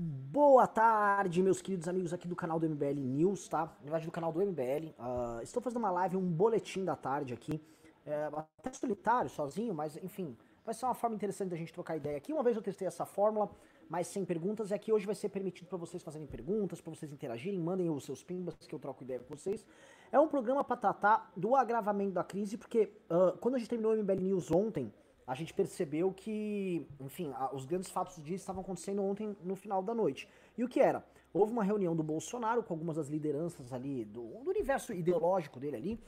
Boa tarde, meus queridos amigos aqui do canal do MBL News, tá? Na verdade, do canal do MBL. Uh, estou fazendo uma live, um boletim da tarde aqui. É, até solitário, sozinho, mas enfim, vai ser uma forma interessante da gente trocar ideia aqui. Uma vez eu testei essa fórmula, mas sem perguntas, é que hoje vai ser permitido para vocês fazerem perguntas, para vocês interagirem, mandem os seus pimbas que eu troco ideia com vocês. É um programa para tratar do agravamento da crise, porque uh, quando a gente terminou o MBL News ontem, a gente percebeu que, enfim, a, os grandes fatos do dia estavam acontecendo ontem no final da noite. E o que era? Houve uma reunião do Bolsonaro com algumas das lideranças ali do, do universo ideológico dele ali,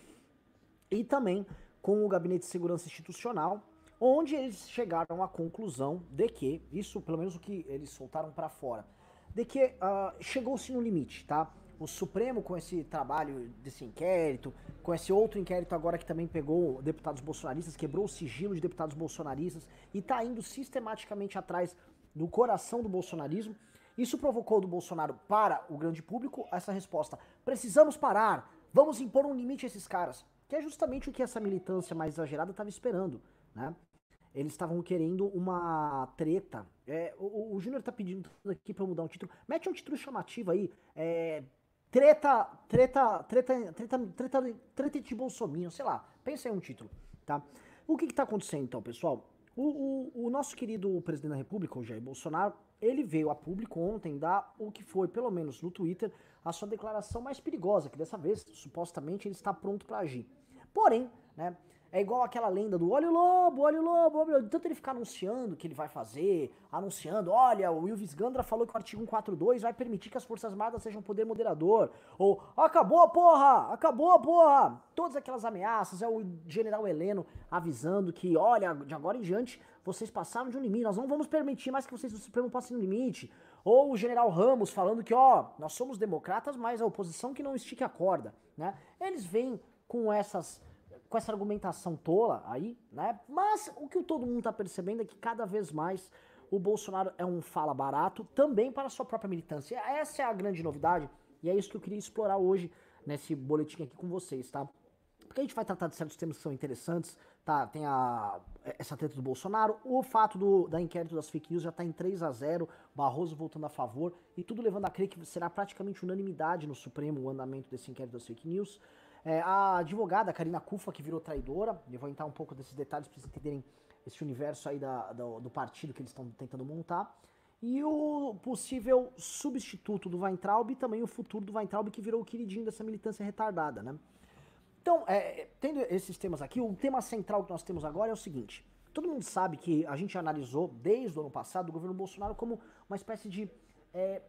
e também com o Gabinete de Segurança Institucional, onde eles chegaram à conclusão de que, isso pelo menos o que eles soltaram para fora, de que uh, chegou-se no limite, tá? O Supremo com esse trabalho desse inquérito, com esse outro inquérito agora que também pegou deputados bolsonaristas, quebrou o sigilo de deputados bolsonaristas e está indo sistematicamente atrás do coração do bolsonarismo. Isso provocou do Bolsonaro para o grande público essa resposta: precisamos parar, vamos impor um limite a esses caras. Que é justamente o que essa militância mais exagerada estava esperando, né? Eles estavam querendo uma treta. É, o, o Júnior tá pedindo aqui para mudar um título. Mete um título chamativo aí. É, Treta, treta, treta, treta, treta, treta de Bolsonaro, sei lá. Pensa em um título, tá? O que que tá acontecendo então, pessoal? O, o, o, nosso querido presidente da República, o Jair Bolsonaro, ele veio a público ontem dar o que foi, pelo menos no Twitter, a sua declaração mais perigosa, que dessa vez, supostamente, ele está pronto para agir. Porém, né, é igual aquela lenda do olha o lobo, olha o lobo, olha o lobo. Tanto ele ficar anunciando o que ele vai fazer, anunciando, olha, o Wilvis Gandra falou que o artigo 142 vai permitir que as Forças Armadas sejam poder moderador. Ou, acabou, porra! Acabou, porra! Todas aquelas ameaças, é o general Heleno avisando que, olha, de agora em diante, vocês passaram de um limite, nós não vamos permitir mais que vocês do Supremo passem no limite. Ou o general Ramos falando que, ó, nós somos democratas, mas a oposição que não estique a corda, né? Eles vêm com essas com essa argumentação tola aí, né? Mas o que todo mundo tá percebendo é que cada vez mais o Bolsonaro é um fala barato também para a sua própria militância. Essa é a grande novidade e é isso que eu queria explorar hoje nesse boletim aqui com vocês, tá? Porque a gente vai tratar de certos temas que são interessantes, tá? Tem a, essa treta do Bolsonaro, o fato do, da inquérito das fake news já tá em 3 a 0 Barroso voltando a favor, e tudo levando a crer que será praticamente unanimidade no Supremo o andamento desse inquérito das fake news. É, a advogada Karina Kufa, que virou traidora, eu vou entrar um pouco desses detalhes para vocês entenderem esse universo aí da, do, do partido que eles estão tentando montar. E o possível substituto do Weintraub e também o futuro do Weintraub, que virou o queridinho dessa militância retardada, né? Então, é, tendo esses temas aqui, o tema central que nós temos agora é o seguinte. Todo mundo sabe que a gente analisou desde o ano passado o governo Bolsonaro como uma espécie de é,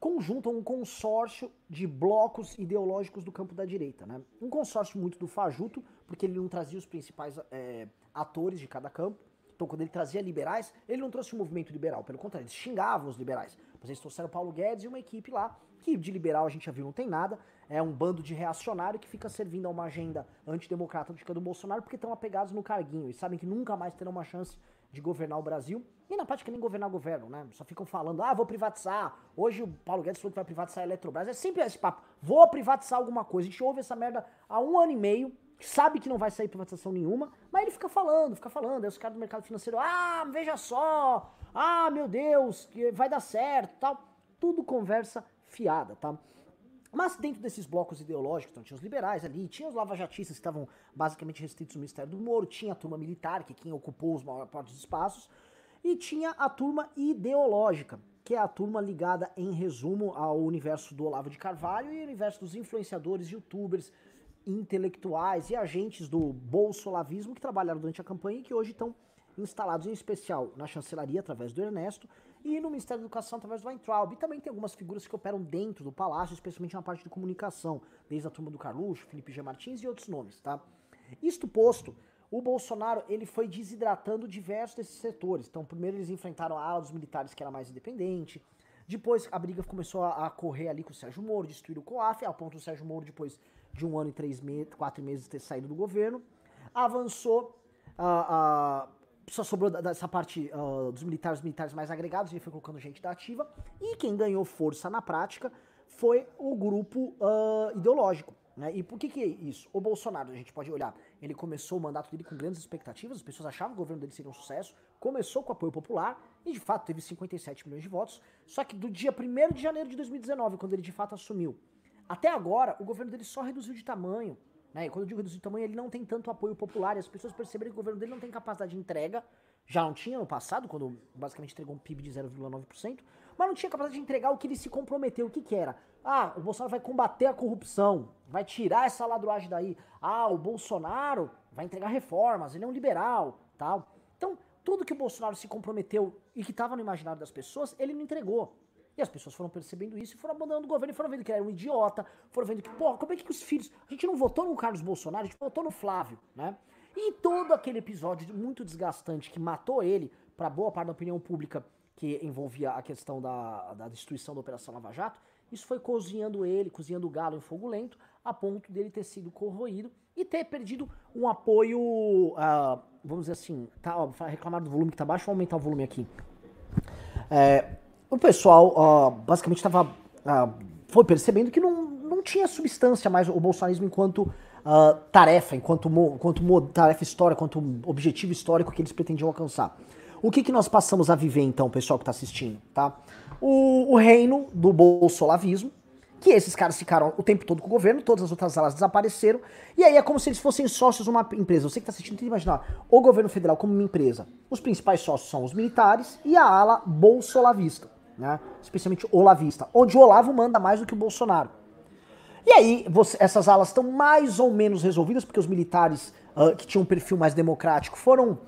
conjunto, um consórcio de blocos ideológicos do campo da direita. Né? Um consórcio muito do fajuto, porque ele não trazia os principais é, atores de cada campo. Então, quando ele trazia liberais, ele não trouxe o um movimento liberal, pelo contrário, eles xingavam os liberais. Mas eles trouxeram Paulo Guedes e uma equipe lá, que de liberal a gente já viu não tem nada, é um bando de reacionário que fica servindo a uma agenda antidemocrata do Bolsonaro porque estão apegados no carguinho e sabem que nunca mais terão uma chance de governar o Brasil. E na prática nem governar governo, né? Só ficam falando, ah, vou privatizar. Hoje o Paulo Guedes falou que vai privatizar a Eletrobras. É sempre esse papo, vou privatizar alguma coisa. A gente ouve essa merda há um ano e meio, sabe que não vai sair privatização nenhuma, mas ele fica falando, fica falando. Aí os caras do mercado financeiro, ah, veja só, ah, meu Deus, vai dar certo, tal. Tudo conversa fiada, tá? Mas dentro desses blocos ideológicos, então tinha os liberais ali, tinha os lavajatistas que estavam basicamente restritos no Ministério do Moro, tinha a turma militar, que é quem ocupou os maiores partes dos espaços, e tinha a turma ideológica, que é a turma ligada, em resumo, ao universo do Olavo de Carvalho e ao universo dos influenciadores, youtubers, intelectuais e agentes do bolsolavismo que trabalharam durante a campanha e que hoje estão instalados em especial na chancelaria através do Ernesto e no Ministério da Educação através do Weintraub. E também tem algumas figuras que operam dentro do palácio, especialmente na parte de comunicação, desde a turma do Carluxo, Felipe G. Martins e outros nomes, tá? Isto posto, o Bolsonaro ele foi desidratando diversos desses setores. Então, primeiro eles enfrentaram a ala dos militares que era mais independente. Depois a briga começou a, correr ali com o Sérgio Moro, destruir o COAF, ao ponto do Sérgio Moro, depois de um ano e três meses, quatro meses ter saído do governo, avançou a, só sobrou dessa parte uh, dos militares, militares mais agregados, ele foi colocando gente da ativa, e quem ganhou força na prática foi o grupo uh, ideológico, Né? E por que, que é isso? O Bolsonaro, a gente pode olhar, ele começou o mandato dele com grandes expectativas, as pessoas achavam que o governo dele seria um sucesso, começou com apoio popular e de fato teve 57 milhões de votos. Só que do dia 1 de janeiro de 2019, quando ele de fato assumiu, até agora o governo dele só reduziu de tamanho. Né? E quando eu digo reduzir de tamanho, ele não tem tanto apoio popular e as pessoas perceberam que o governo dele não tem capacidade de entrega. Já não tinha no passado, quando basicamente entregou um PIB de 0,9%, mas não tinha capacidade de entregar o que ele se comprometeu. O que, que era? Ah, o Bolsonaro vai combater a corrupção, vai tirar essa ladruagem daí. Ah, o Bolsonaro vai entregar reformas, ele é um liberal, tal. Então, tudo que o Bolsonaro se comprometeu e que estava no imaginário das pessoas, ele não entregou. E as pessoas foram percebendo isso e foram abandonando o governo e foram vendo que era um idiota, foram vendo que, porra, como é que os filhos. A gente não votou no Carlos Bolsonaro, a gente votou no Flávio, né? E todo aquele episódio muito desgastante que matou ele, para boa parte da opinião pública, que envolvia a questão da, da destruição da Operação Lava Jato, isso foi cozinhando ele, cozinhando o galo em fogo lento, a ponto dele ter sido corroído e ter perdido um apoio, uh, vamos dizer assim, tá, ó, reclamar do volume que tá baixo, vou aumentar o volume aqui. É, o pessoal basicamente estava uh, foi percebendo que não, não tinha substância mais o bolsonarismo enquanto uh, tarefa, enquanto, enquanto tarefa histórica, enquanto objetivo histórico que eles pretendiam alcançar. O que, que nós passamos a viver então, pessoal que está assistindo, tá? O, o, reino do bolsolavismo, que esses caras ficaram o tempo todo com o governo, todas as outras alas desapareceram, e aí é como se eles fossem sócios de uma empresa. Você que está assistindo tem que imaginar o governo federal como uma empresa. Os principais sócios são os militares e a ala bolsolavista, né? especialmente olavista, onde o Olavo manda mais do que o Bolsonaro. E aí, você, essas alas estão mais ou menos resolvidas, porque os militares uh, que tinham um perfil mais democrático foram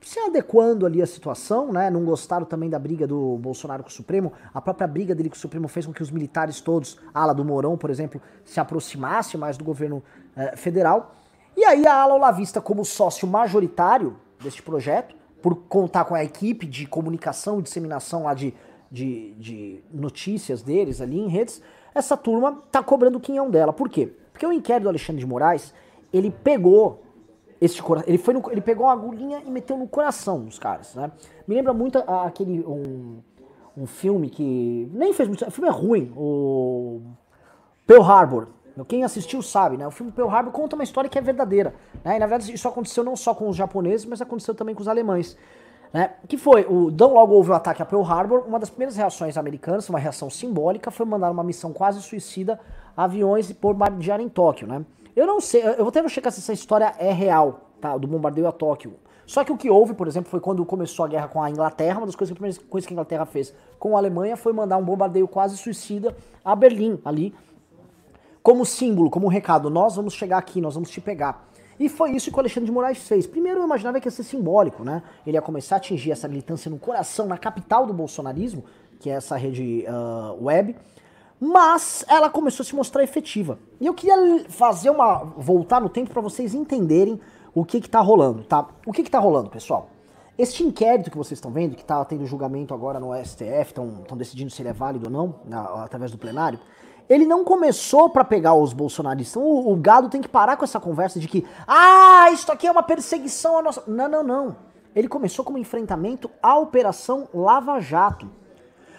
se adequando ali à situação, né? Não gostaram também da briga do Bolsonaro com o Supremo. A própria briga dele com o Supremo fez com que os militares todos, ala do Mourão, por exemplo, se aproximasse mais do governo eh, federal. E aí a ala olavista, como sócio majoritário deste projeto, por contar com a equipe de comunicação e disseminação lá de, de, de notícias deles ali em redes, essa turma tá cobrando o quinhão dela. Por quê? Porque o inquérito do Alexandre de Moraes, ele pegou esse ele foi ele pegou uma agulhinha e meteu no coração dos caras, né? Me lembra muito aquele um, um filme que nem fez muito, o filme é ruim, o Pearl Harbor. Quem assistiu sabe, né? O filme Pearl Harbor conta uma história que é verdadeira, né? E na verdade isso aconteceu não só com os japoneses, mas aconteceu também com os alemães. Né? Que foi, o, tão logo houve o ataque a Pearl Harbor, uma das primeiras reações americanas, uma reação simbólica, foi mandar uma missão quase suicida a aviões por bombardear em Tóquio, né? Eu não sei, eu vou até checar se essa história é real, tá? Do bombardeio a Tóquio. Só que o que houve, por exemplo, foi quando começou a guerra com a Inglaterra, uma das coisas, primeiras coisas que a Inglaterra fez com a Alemanha foi mandar um bombardeio quase suicida a Berlim, ali, como símbolo, como um recado, nós vamos chegar aqui, nós vamos te pegar. E foi isso que o Alexandre de Moraes fez. Primeiro eu imaginava que ia ser simbólico, né? Ele ia começar a atingir essa militância no coração, na capital do bolsonarismo, que é essa rede uh, web, mas ela começou a se mostrar efetiva. E eu queria fazer uma voltar no tempo para vocês entenderem o que que tá rolando, tá? O que que tá rolando, pessoal? Este inquérito que vocês estão vendo, que tá tendo julgamento agora no STF, estão decidindo se ele é válido ou não, na, através do plenário, ele não começou para pegar os bolsonaristas. O, o, gado tem que parar com essa conversa de que, ah, isso aqui é uma perseguição à nossa. Não, não, não. Ele começou como enfrentamento à Operação Lava Jato.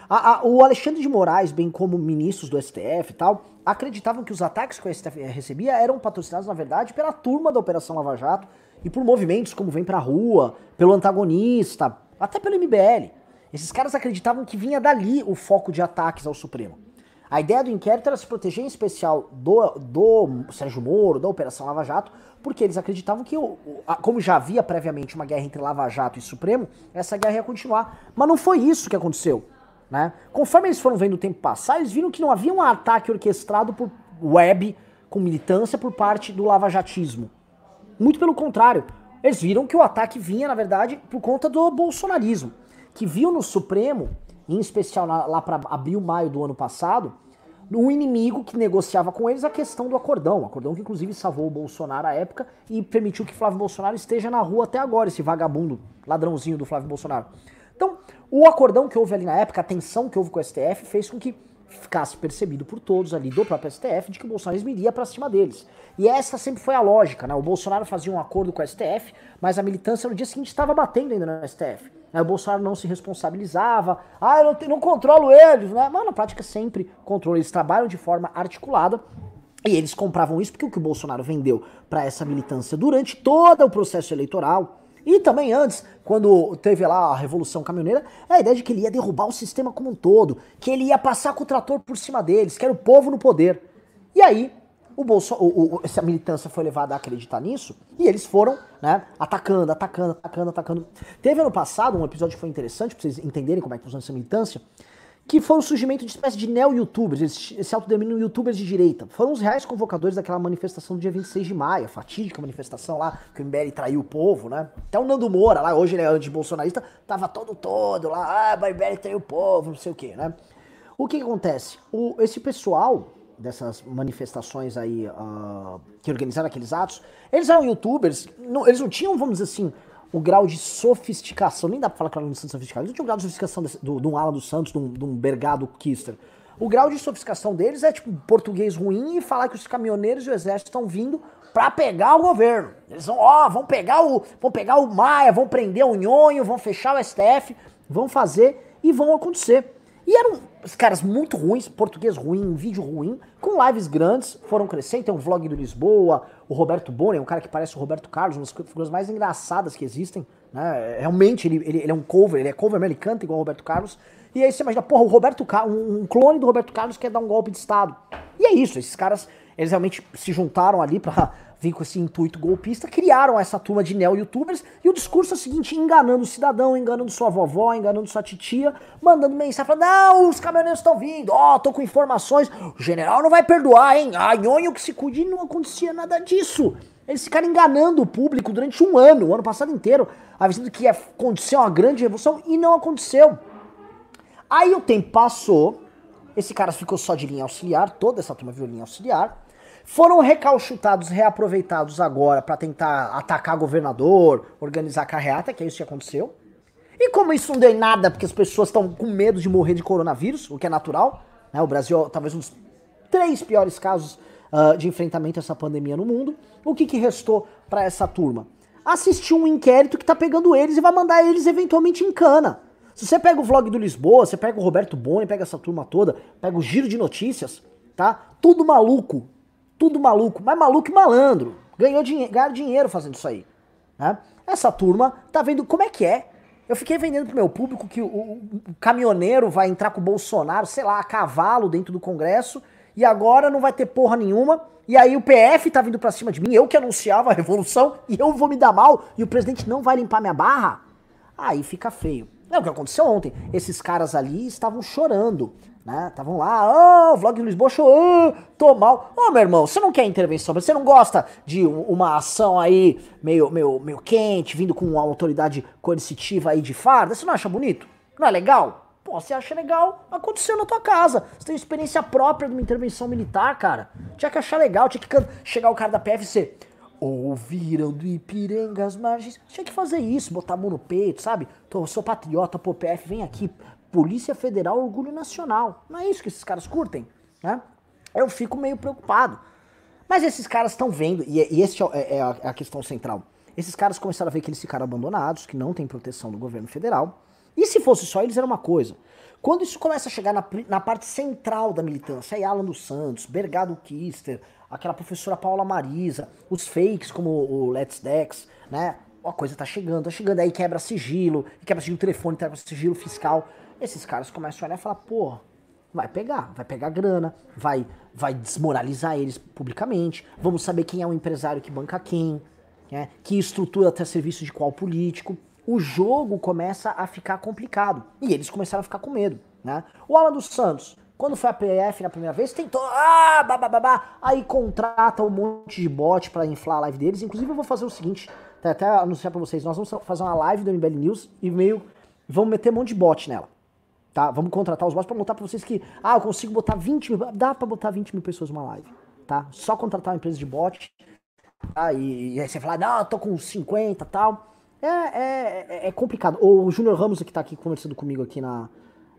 A, a, o Alexandre de Moraes, bem como ministros do STF e tal, acreditavam que os ataques que o STF recebia eram patrocinados, na verdade, pela turma da Operação Lava Jato e por movimentos como Vem Pra Rua, pelo antagonista, até pelo MBL. Esses caras acreditavam que vinha dali o foco de ataques ao Supremo. A ideia do inquérito era se proteger em especial do, do Sérgio Moro, da Operação Lava Jato, porque eles acreditavam que, como já havia previamente uma guerra entre Lava Jato e Supremo, essa guerra ia continuar. Mas não foi isso que aconteceu. Né? Conforme eles foram vendo o tempo passar, eles viram que não havia um ataque orquestrado por web com militância por parte do lavajatismo. Muito pelo contrário, eles viram que o ataque vinha, na verdade, por conta do bolsonarismo, que viu no Supremo, em especial lá para abril, maio do ano passado, um inimigo que negociava com eles a questão do acordão. Acordão que inclusive salvou o Bolsonaro à época e permitiu que Flávio Bolsonaro esteja na rua até agora, esse vagabundo, ladrãozinho do Flávio Bolsonaro. Então, o acordão que houve ali na época, a tensão que houve com o STF, fez com que ficasse percebido por todos ali do próprio STF de que o Bolsonaro iria para cima deles. E essa sempre foi a lógica, né? O Bolsonaro fazia um acordo com o STF, mas a militância no dia seguinte estava batendo ainda no STF. Aí o Bolsonaro não se responsabilizava, ah, eu não, não controlo eles, né? Mas na prática sempre controla, eles trabalham de forma articulada E eles compravam isso porque o que o Bolsonaro vendeu para essa militância durante todo o processo eleitoral e também antes, quando teve lá a Revolução Caminhoneira, é a ideia de que ele ia derrubar o sistema como um todo, que ele ia passar com o trator por cima deles, que era o povo no poder. E aí, o Bolso, o, o, essa militância foi levada a acreditar nisso e eles foram, né, atacando, atacando, atacando, atacando. Teve ano passado um episódio que foi interessante para vocês entenderem como é que funciona essa militância, que foi o surgimento de espécie de neo-youtubers, eles se autodenominam youtubers de direita. Foram os reais convocadores daquela manifestação do dia 26 de maio, a fatídica manifestação lá, que o MBL traiu o povo, né? Até o Nando Moura, lá, hoje ele é anti-bolsonarista, tava todo todo lá, ah, o MBL traiu o povo, não sei o quê, né? O que, que acontece? O, esse pessoal dessas manifestações aí, uh, que organizaram aqueles atos, eles eram youtubers, não, eles não tinham, vamos dizer assim, o grau de sofisticação, nem dá pra falar que era um sofisticado, eles não tinham o grau de sofisticação desse, do, de um Alan dos Santos, de um, de um Bergado Kister. O grau de sofisticação deles é tipo português ruim e falar que os caminhoneiros e o exército estão vindo para pegar o governo. Eles vão, ó, vão pegar o, vão pegar o Maia, vão prender o Nhonho, vão fechar o STF, vão fazer e vão acontecer. E eram os caras muito ruins, português ruim, vídeo ruim, com lives grandes, foram crescendo. Tem um vlog do Lisboa, o Roberto Boni, um cara que parece o Roberto Carlos, uma das figuras mais engraçadas que existem. Né? Realmente, ele, ele, ele, é um cover, ele é cover, ele canta igual o Roberto Carlos. E aí você imagina, porra, o Roberto um clone do Roberto Carlos quer dar um golpe de Estado. E é isso, esses caras, eles realmente se juntaram ali pra vim com esse intuito golpista, criaram essa turma de neo-youtubers e o discurso é o seguinte, enganando o cidadão, enganando sua vovó, enganando sua titia, mandando mensagem, falando, não, os caminhoneiros estão vindo, ó, oh, tô com informações, o general não vai perdoar, hein, a nhonho que se cuide, não acontecia nada disso. Eles ficaram enganando o público durante um ano, o ano passado inteiro, avisando que ia acontecer uma grande revolução e não aconteceu. Aí o tempo passou, esse cara ficou só de linha auxiliar, toda essa turma virou linha auxiliar, foram recalchutados, reaproveitados agora para tentar atacar governador, organizar carreata, que é isso que aconteceu. E como isso não deu em nada, porque as pessoas estão com medo de morrer de coronavírus, o que é natural, né? O Brasil é talvez um dos três piores casos uh, de enfrentamento a essa pandemia no mundo. O que, que restou para essa turma? Assistir um inquérito que tá pegando eles e vai mandar eles eventualmente em cana. Se você pega o vlog do Lisboa, você pega o Roberto Boni, pega essa turma toda, pega o giro de notícias, tá? Tudo maluco, tudo maluco, mas maluco e malandro. Ganhou dinhe ganhar dinheiro fazendo isso aí. Né? Essa turma tá vendo como é que é. Eu fiquei vendendo pro meu público que o, o, o caminhoneiro vai entrar com o Bolsonaro, sei lá, a cavalo dentro do Congresso, e agora não vai ter porra nenhuma. E aí o PF tá vindo pra cima de mim, eu que anunciava a revolução, e eu vou me dar mal, e o presidente não vai limpar minha barra. Aí fica feio. É o que aconteceu ontem. Esses caras ali estavam chorando né? Estavam lá, oh, vlog do Lisboa, oh, tô mal. Ô, oh, meu irmão, você não quer intervenção, você não gosta de uma ação aí meio, meio, meio quente, vindo com uma autoridade coercitiva aí de farda? Você não acha bonito? Não é legal? Pô, você acha legal, aconteceu na tua casa. Você tem experiência própria de uma intervenção militar, cara. Tinha que achar legal, tinha que chegar o cara da PFC. Ouviram do Ipiranga as margens. Tinha que fazer isso, botar a mão no peito, sabe? Tô, sou patriota, pô, PF, vem aqui, Polícia Federal Orgulho Nacional. Não é isso que esses caras curtem, né? Eu fico meio preocupado. Mas esses caras estão vendo, e, e esse é, é, é, a questão central. Esses caras começaram a ver que eles ficaram abandonados, que não tem proteção do governo federal. E se fosse só eles, era uma coisa. Quando isso começa a chegar na, na parte central da militância, aí Alan dos Santos, Bergado Kister, aquela professora Paula Marisa, os fakes como o Let's Dex, né? A coisa tá chegando, tá chegando, aí quebra sigilo, quebra sigilo telefone, quebra sigilo fiscal esses caras começam a olhar e falar, pô, vai pegar, vai pegar grana, vai, vai desmoralizar eles publicamente, vamos saber quem é o empresário que banca quem, né, que estrutura até serviço de qual político. O jogo começa a ficar complicado. E eles começaram a ficar com medo. Né? O Alan dos Santos, quando foi a PF na primeira vez, tentou, ah, babá, aí contrata um monte de bot para inflar a live deles. Inclusive, eu vou fazer o seguinte, até anunciar para vocês, nós vamos fazer uma live do MBL News e meio vamos meter um monte de bot nela. Tá? Vamos contratar os bots para mostrar para vocês que, ah, eu consigo botar 20 mil, dá para botar 20 mil pessoas numa live, tá? Só contratar uma empresa de bot, tá? E, e aí você fala, não, eu tô com 50 e tal. É, é, é, é complicado. O Júnior Ramos, que tá aqui conversando comigo aqui na,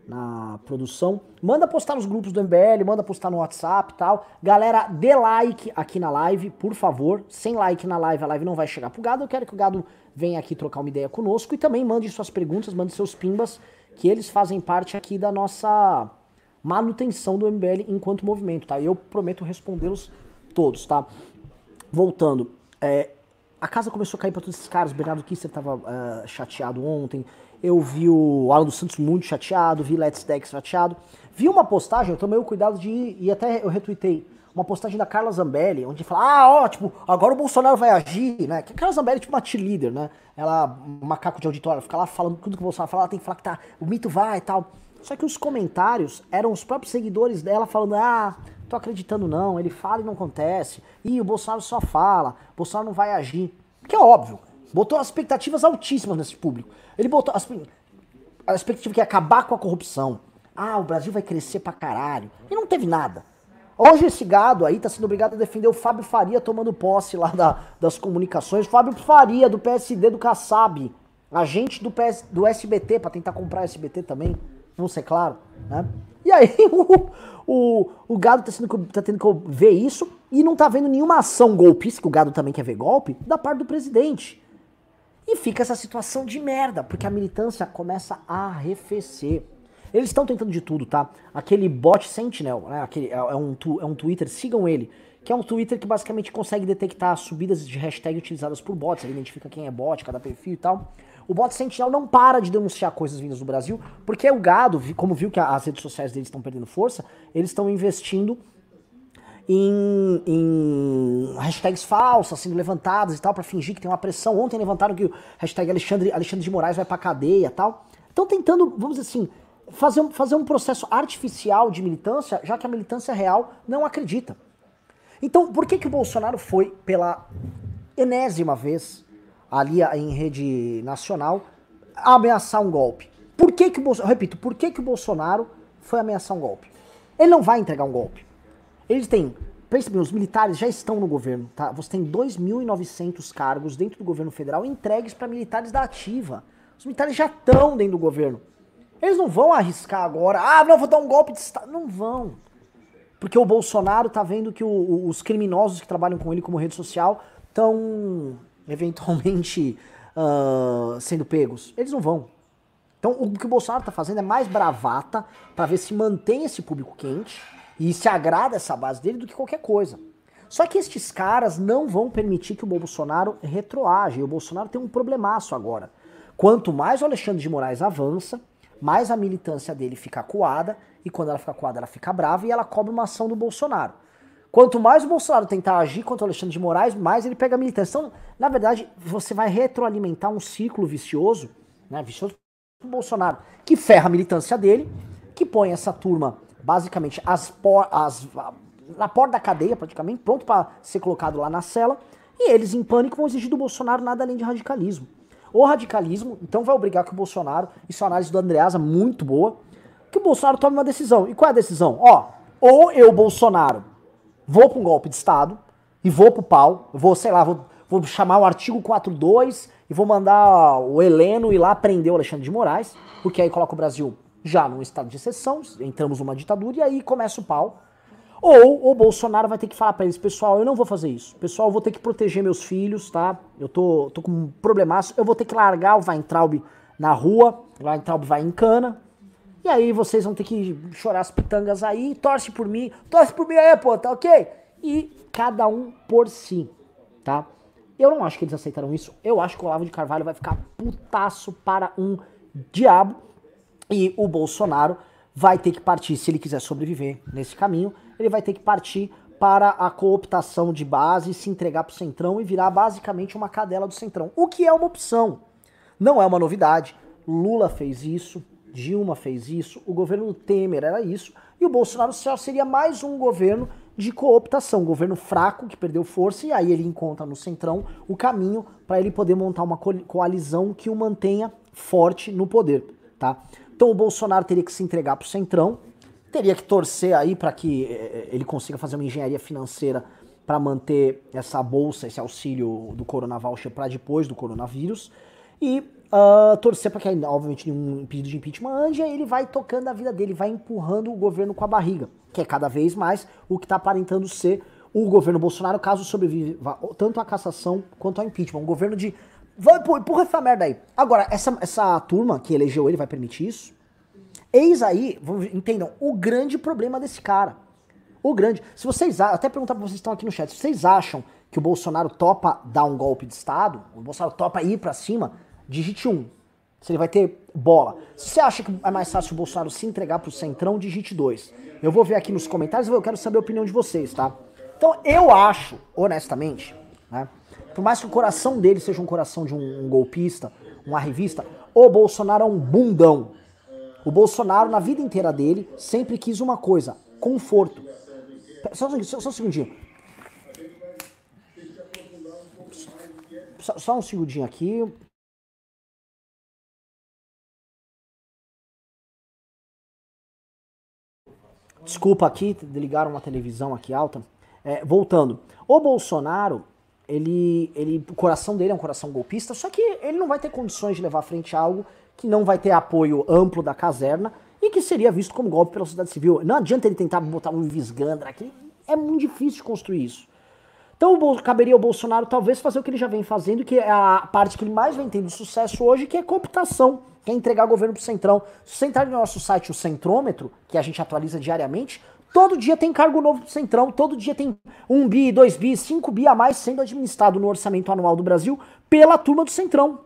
na produção, manda postar nos grupos do MBL, manda postar no WhatsApp e tal. Galera, dê like aqui na live, por favor. Sem like na live, a live não vai chegar pro gado. Eu quero que o gado venha aqui trocar uma ideia conosco e também mande suas perguntas, mande seus pimbas que eles fazem parte aqui da nossa manutenção do MBL enquanto movimento, tá? E eu prometo respondê-los todos, tá? Voltando, é, a casa começou a cair para todos esses caras. O Bernardo Kisser tava uh, chateado ontem. Eu vi o Alan dos Santos muito chateado, vi Let's Dex chateado. Vi uma postagem, eu tomei o cuidado de ir, e até eu retuitei, uma postagem da Carla Zambelli, onde fala, ah, ó, tipo, agora o Bolsonaro vai agir, né? Que a Carla Zambelli é tipo uma cheerleader, né? Ela, um macaco de auditório, fica lá falando tudo que o Bolsonaro fala, ela tem que falar que tá, o mito vai e tal. Só que os comentários eram os próprios seguidores dela falando, ah, tô acreditando não, ele fala e não acontece. Ih, o Bolsonaro só fala, o Bolsonaro não vai agir. Que é óbvio, botou as expectativas altíssimas nesse público. Ele botou as, a expectativa que ia acabar com a corrupção. Ah, o Brasil vai crescer pra caralho. E não teve nada. Hoje esse gado aí tá sendo obrigado a defender o Fábio Faria tomando posse lá da, das comunicações. Fábio Faria, do PSD do Kassab. Agente do, PS, do SBT, para tentar comprar SBT também. Vamos ser claro, né? E aí o, o, o gado tá, sendo, tá tendo que ver isso e não tá vendo nenhuma ação golpista, que o gado também quer ver golpe, da parte do presidente. E fica essa situação de merda, porque a militância começa a arrefecer. Eles estão tentando de tudo, tá? Aquele bot Sentinel, né? Aquele, é, é, um, é um Twitter, sigam ele. Que é um Twitter que basicamente consegue detectar subidas de hashtag utilizadas por bots. Ele identifica quem é bot, cada perfil e tal. O bot Sentinel não para de denunciar coisas vindas do Brasil, porque o gado, como viu que as redes sociais deles estão perdendo força, eles estão investindo em, em, hashtags falsas sendo levantadas e tal, para fingir que tem uma pressão. Ontem levantaram que o hashtag Alexandre, Alexandre de Moraes vai pra cadeia e tal. Estão tentando, vamos dizer assim, fazer, fazer um processo artificial de militância, já que a militância real não acredita. Então, por que, que o Bolsonaro foi pela enésima vez ali em rede nacional ameaçar um golpe? Por que, que o Bolsonaro, repito, por que, que o Bolsonaro foi ameaçar um golpe? Ele não vai entregar um golpe. Eles têm, pense bem, os militares já estão no governo, tá? Você tem 2.900 cargos dentro do governo federal entregues para militares da ativa. Os militares já estão dentro do governo. Eles não vão arriscar agora, ah, não, vou dar um golpe de Estado. Não vão. Porque o Bolsonaro tá vendo que o, os criminosos que trabalham com ele como rede social estão eventualmente uh, sendo pegos. Eles não vão. Então o que o Bolsonaro tá fazendo é mais bravata para ver se mantém esse público quente e se agrada essa base dele do que qualquer coisa. Só que estes caras não vão permitir que o Bolsonaro retroage. E o Bolsonaro tem um problemaço agora. Quanto mais o Alexandre de Moraes avança, mais a militância dele fica coada, e quando ela fica coada, ela fica brava e ela cobra uma ação do Bolsonaro. Quanto mais o Bolsonaro tentar agir contra o Alexandre de Moraes, mais ele pega a militância. Então, na verdade, você vai retroalimentar um ciclo vicioso, né, vicioso do Bolsonaro, que ferra a militância dele, que põe essa turma, basicamente, as, por, as na porta da cadeia, praticamente, pronto para ser colocado lá na cela, e eles, em pânico, vão exigir do Bolsonaro nada além de radicalismo. O radicalismo, então, vai obrigar que o Bolsonaro, isso é uma análise do Andreasa muito boa, que o Bolsonaro tome uma decisão. E qual é a decisão? Ó, ou eu, Bolsonaro, vou para um golpe de Estado e vou pro pau, vou, sei lá, vou, vou chamar o artigo 42 e vou mandar o Heleno ir lá prender o Alexandre de Moraes, porque aí coloca o Brasil já num estado de exceção, entramos numa ditadura e aí começa o pau. Ou o Bolsonaro vai ter que falar para eles, pessoal, eu não vou fazer isso. Pessoal, eu vou ter que proteger meus filhos, tá? Eu tô, tô com um problemaço, eu vou ter que largar o Weintraub na rua, o Weintraub vai em cana. E aí vocês vão ter que chorar as pitangas aí, torce por mim, torce por mim aí, pô, tá ok? E cada um por si, tá? Eu não acho que eles aceitaram isso. Eu acho que o Olavo de Carvalho vai ficar putaço para um diabo. E o Bolsonaro vai ter que partir, se ele quiser sobreviver nesse caminho, ele vai ter que partir para a cooptação de base, se entregar para o Centrão e virar basicamente uma cadela do Centrão. O que é uma opção. Não é uma novidade. Lula fez isso, Dilma fez isso, o governo Temer era isso, e o Bolsonaro seria mais um governo de cooptação, governo fraco que perdeu força, e aí ele encontra no Centrão o caminho para ele poder montar uma coalizão que o mantenha forte no poder, tá? Então o Bolsonaro teria que se entregar para o Centrão, teria que torcer aí para que eh, ele consiga fazer uma engenharia financeira para manter essa bolsa, esse auxílio do Corona Voucher para depois do coronavírus e uh, torcer para que, obviamente, nenhum pedido de impeachment ande, aí ele vai tocando a vida dele, vai empurrando o governo com a barriga, que é cada vez mais o que está aparentando ser o governo Bolsonaro, caso sobreviva tanto a cassação quanto ao impeachment. Um governo de. Vai, empurra essa merda aí. Agora, essa, essa turma que elegeu ele vai permitir isso? Eis aí, entendam, o grande problema desse cara. o grande. Se vocês até perguntar para vocês que estão aqui no chat, se vocês acham que o Bolsonaro topa dar um golpe de Estado, o Bolsonaro topa ir para cima, digite um. Se ele vai ter bola. Se você acha que é mais fácil o Bolsonaro se entregar pro Centrão, digite dois. Eu vou ver aqui nos comentários, eu quero saber a opinião de vocês, tá? Então eu acho, honestamente, né? Por mais que o coração dele seja um coração de um, um golpista, uma revista, o Bolsonaro é um bundão. O Bolsonaro, na vida inteira dele, sempre quis uma coisa: conforto. Só, só, só um segundinho. Só, só um segundinho aqui. Desculpa aqui, ligaram uma televisão aqui alta. É, voltando. O Bolsonaro, ele, ele, o coração dele é um coração golpista, só que ele não vai ter condições de levar à frente algo que não vai ter apoio amplo da caserna e que seria visto como golpe pela sociedade civil. Não adianta ele tentar botar um visgandra aqui, é muito difícil construir isso. Então caberia ao Bolsonaro talvez fazer o que ele já vem fazendo, que é a parte que ele mais vem tendo sucesso hoje, que é cooptação, que é entregar o governo pro Centrão. Se você entrar no nosso site, o Centrômetro, que a gente atualiza diariamente, todo dia tem cargo novo pro Centrão, todo dia tem um bi, dois bi, cinco bi a mais sendo administrado no orçamento anual do Brasil pela turma do Centrão.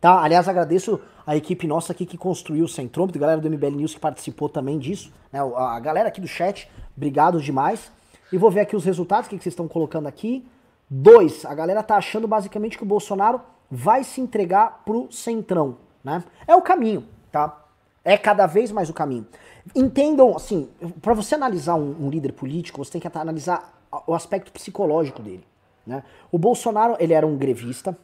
Tá? Aliás, agradeço a equipe nossa aqui que construiu o Centrômetro, galera do MBL News que participou também disso, né? a galera aqui do chat, obrigado demais. E vou ver aqui os resultados, o que, vocês estão colocando aqui. Dois, a galera tá achando basicamente que o Bolsonaro vai se entregar pro Centrão, né? É o caminho, tá? É cada vez mais o caminho. Entendam, assim, para você analisar um, um, líder político, você tem que analisar o aspecto psicológico dele, né? O Bolsonaro, ele era um grevista,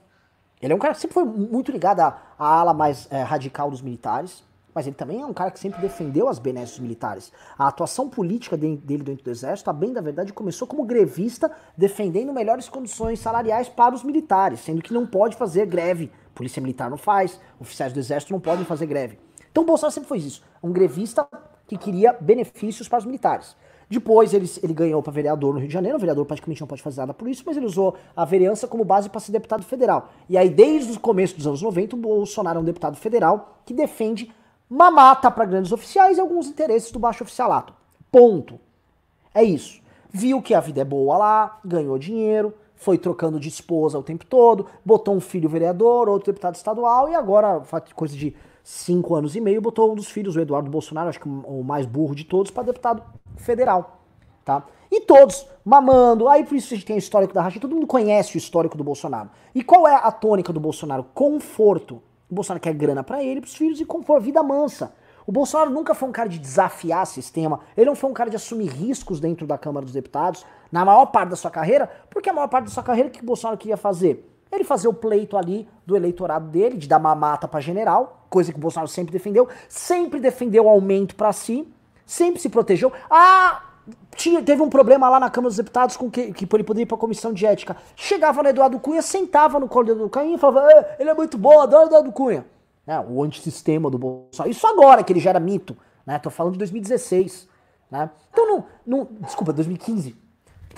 ele é um cara que sempre foi muito ligado à, à ala mais é, radical dos militares, mas ele também é um cara que sempre defendeu as benesses militares. A atuação política dele dentro do exército, a bem da verdade, começou como grevista, defendendo melhores condições salariais para os militares, sendo que não pode fazer greve. Polícia militar não faz, oficiais do exército não podem fazer greve. Então Bolsonaro sempre foi isso, um grevista que queria benefícios para os militares. Depois ele, ele ganhou para vereador no Rio de Janeiro, o vereador praticamente não pode fazer nada por isso, mas ele usou a vereança como base para ser deputado federal. E aí, desde o começo dos anos 90, o Bolsonaro é um deputado federal que defende mamata para grandes oficiais e alguns interesses do baixo oficialato. Ponto. É isso. Viu que a vida é boa lá, ganhou dinheiro, foi trocando de esposa o tempo todo, botou um filho vereador, outro deputado estadual e agora, coisa de cinco anos e meio, botou um dos filhos, o Eduardo Bolsonaro, acho que o mais burro de todos, para deputado federal. Tá? E todos mamando. Aí por isso a gente tem o histórico da Racha, todo mundo conhece o histórico do Bolsonaro. E qual é a tônica do Bolsonaro? Conforto. O Bolsonaro quer grana para ele, pros filhos e conforto, vida mansa. O Bolsonaro nunca foi um cara de desafiar sistema, ele não foi um cara de assumir riscos dentro da Câmara dos Deputados, na maior parte da sua carreira, porque a maior parte da sua carreira, o que o Bolsonaro queria fazer? Ele fazer o pleito ali do eleitorado dele, de dar mamata para general, coisa que o Bolsonaro sempre defendeu, sempre defendeu aumento para si, sempre se protegeu. Ah, tinha, teve um problema lá na Câmara dos Deputados com que, que ele poderia ir pra comissão de ética. Chegava no Eduardo Cunha, sentava no colo do Eduardo Cunha e falava: eh, ele é muito bom, adoro o Eduardo Cunha. É, o antissistema do Bolsonaro. Isso agora que ele já era mito, né? Tô falando de 2016. Né? Então não, não. Desculpa, 2015.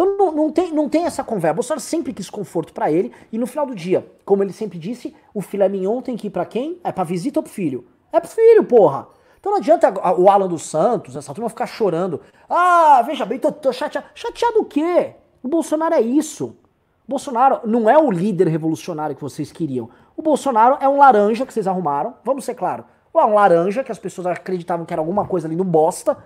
Então não, não, tem, não tem essa conversa. Bolsonaro sempre quis conforto para ele, e no final do dia, como ele sempre disse, o filé mignon tem que ir pra quem? É pra visita ou pro filho? É pro filho, porra! Então não adianta o Alan dos Santos, essa turma ficar chorando. Ah, veja bem, tô, tô chateado. Chateado o quê? O Bolsonaro é isso. O Bolsonaro não é o líder revolucionário que vocês queriam. O Bolsonaro é um laranja que vocês arrumaram, vamos ser claro. Um laranja que as pessoas acreditavam que era alguma coisa ali no bosta.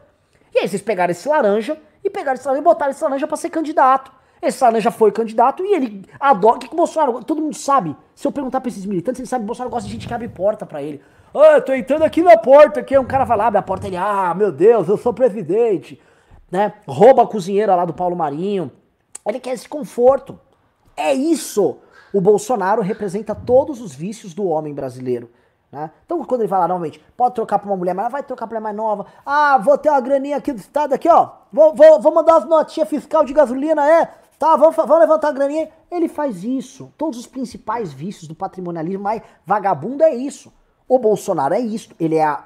E aí vocês pegaram esse laranja e pegaram esse laranja e botaram esse laranja pra ser candidato. Esse laranja foi candidato e ele adora. O que, que o Bolsonaro. Todo mundo sabe. Se eu perguntar pra esses militantes, eles sabem que o Bolsonaro gosta de gente que abre porta pra ele. Ah, eu tô entrando aqui na porta, que um cara vai lá, abre a porta, ele, ah, meu Deus, eu sou presidente, né? Rouba a cozinheira lá do Paulo Marinho. Ele quer esse conforto. É isso. O Bolsonaro representa todos os vícios do homem brasileiro. Né? Então, quando ele fala, normalmente, pode trocar pra uma mulher mais vai trocar pra mulher mais nova. Ah, vou ter uma graninha aqui do estado, aqui, ó. Vou, vou, vou mandar as notinhas fiscal de gasolina, é. Tá, vamos, vamos levantar a graninha. Ele faz isso. Todos os principais vícios do patrimonialismo mais vagabundo é isso. O Bolsonaro é isso, ele é a,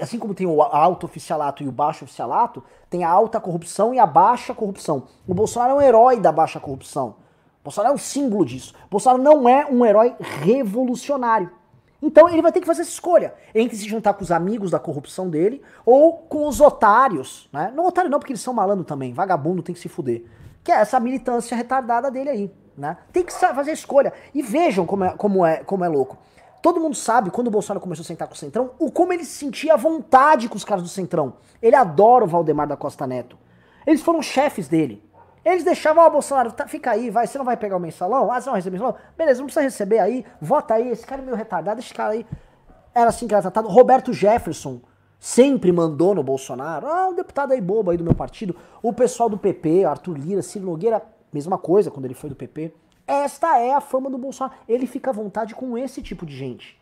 assim como tem o alto oficialato e o baixo oficialato, tem a alta corrupção e a baixa corrupção. O Bolsonaro é um herói da baixa corrupção. O Bolsonaro é um símbolo disso. O Bolsonaro não é um herói revolucionário. Então ele vai ter que fazer essa escolha entre se juntar com os amigos da corrupção dele ou com os otários, né? Não otário não, porque eles são malandro também, vagabundo tem que se fuder. Que é essa militância retardada dele aí, né? Tem que fazer a escolha. E vejam como é, como é, como é louco. Todo mundo sabe, quando o Bolsonaro começou a sentar com o Centrão, o como ele se sentia à vontade com os caras do Centrão. Ele adora o Valdemar da Costa Neto. Eles foram chefes dele. Eles deixavam, ó, oh, Bolsonaro, tá, fica aí, vai, você não vai pegar o mensalão? Ah, você não vai receber o mensalão? Beleza, não precisa receber aí, vota aí, esse cara é meio retardado, esse cara aí. Era assim que era tratado. Roberto Jefferson sempre mandou no Bolsonaro. Ah, um deputado aí bobo aí do meu partido. O pessoal do PP, Arthur Lira, Ciro Nogueira, mesma coisa quando ele foi do PP. Esta é a fama do Bolsonaro. Ele fica à vontade com esse tipo de gente.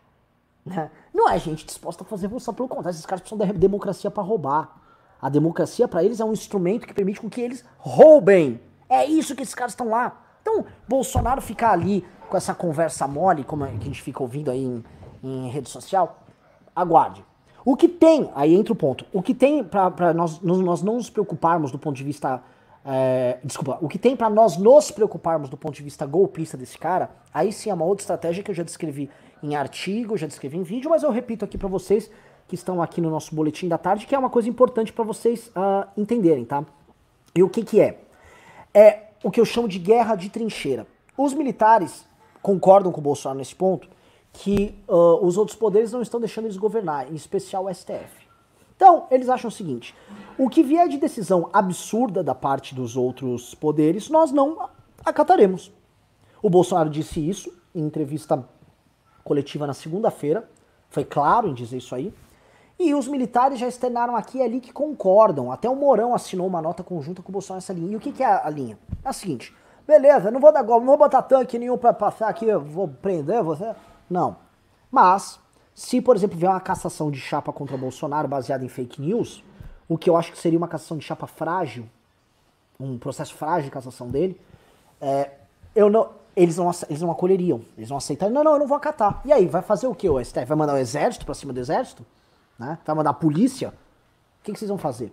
Né? Não é gente disposta a fazer evolução, pelo contrário, esses caras precisam da democracia para roubar. A democracia para eles é um instrumento que permite com que eles roubem. É isso que esses caras estão lá. Então, Bolsonaro ficar ali com essa conversa mole, como é a gente fica ouvindo aí em, em rede social, aguarde. O que tem, aí entra o ponto, o que tem para nós, nós não nos preocuparmos do ponto de vista. É, desculpa, o que tem para nós nos preocuparmos do ponto de vista golpista desse cara, aí sim é uma outra estratégia que eu já descrevi em artigo, já descrevi em vídeo, mas eu repito aqui para vocês que estão aqui no nosso boletim da tarde, que é uma coisa importante para vocês uh, entenderem, tá? E o que que é? É o que eu chamo de guerra de trincheira. Os militares concordam com o Bolsonaro nesse ponto, que uh, os outros poderes não estão deixando eles governar, em especial o STF. Então, eles acham o seguinte: o que vier de decisão absurda da parte dos outros poderes, nós não acataremos. O Bolsonaro disse isso em entrevista coletiva na segunda-feira, foi claro em dizer isso aí. E os militares já externaram aqui e ali que concordam. Até o Mourão assinou uma nota conjunta com o Bolsonaro nessa linha. E o que, que é a linha? É a seguinte: beleza, não vou dar golpe, não vou botar tanque nenhum para passar aqui, vou prender você. Não. Mas, se, por exemplo, vier uma cassação de chapa contra o Bolsonaro baseada em fake news, o que eu acho que seria uma cassação de chapa frágil, um processo frágil de cassação dele, é, eu não, eles, não, eles não acolheriam, eles não aceitariam. Não, não, eu não vou acatar. E aí, vai fazer o que o STF? Vai mandar o exército pra cima do exército? Né? Vai mandar a polícia. O que, que vocês vão fazer?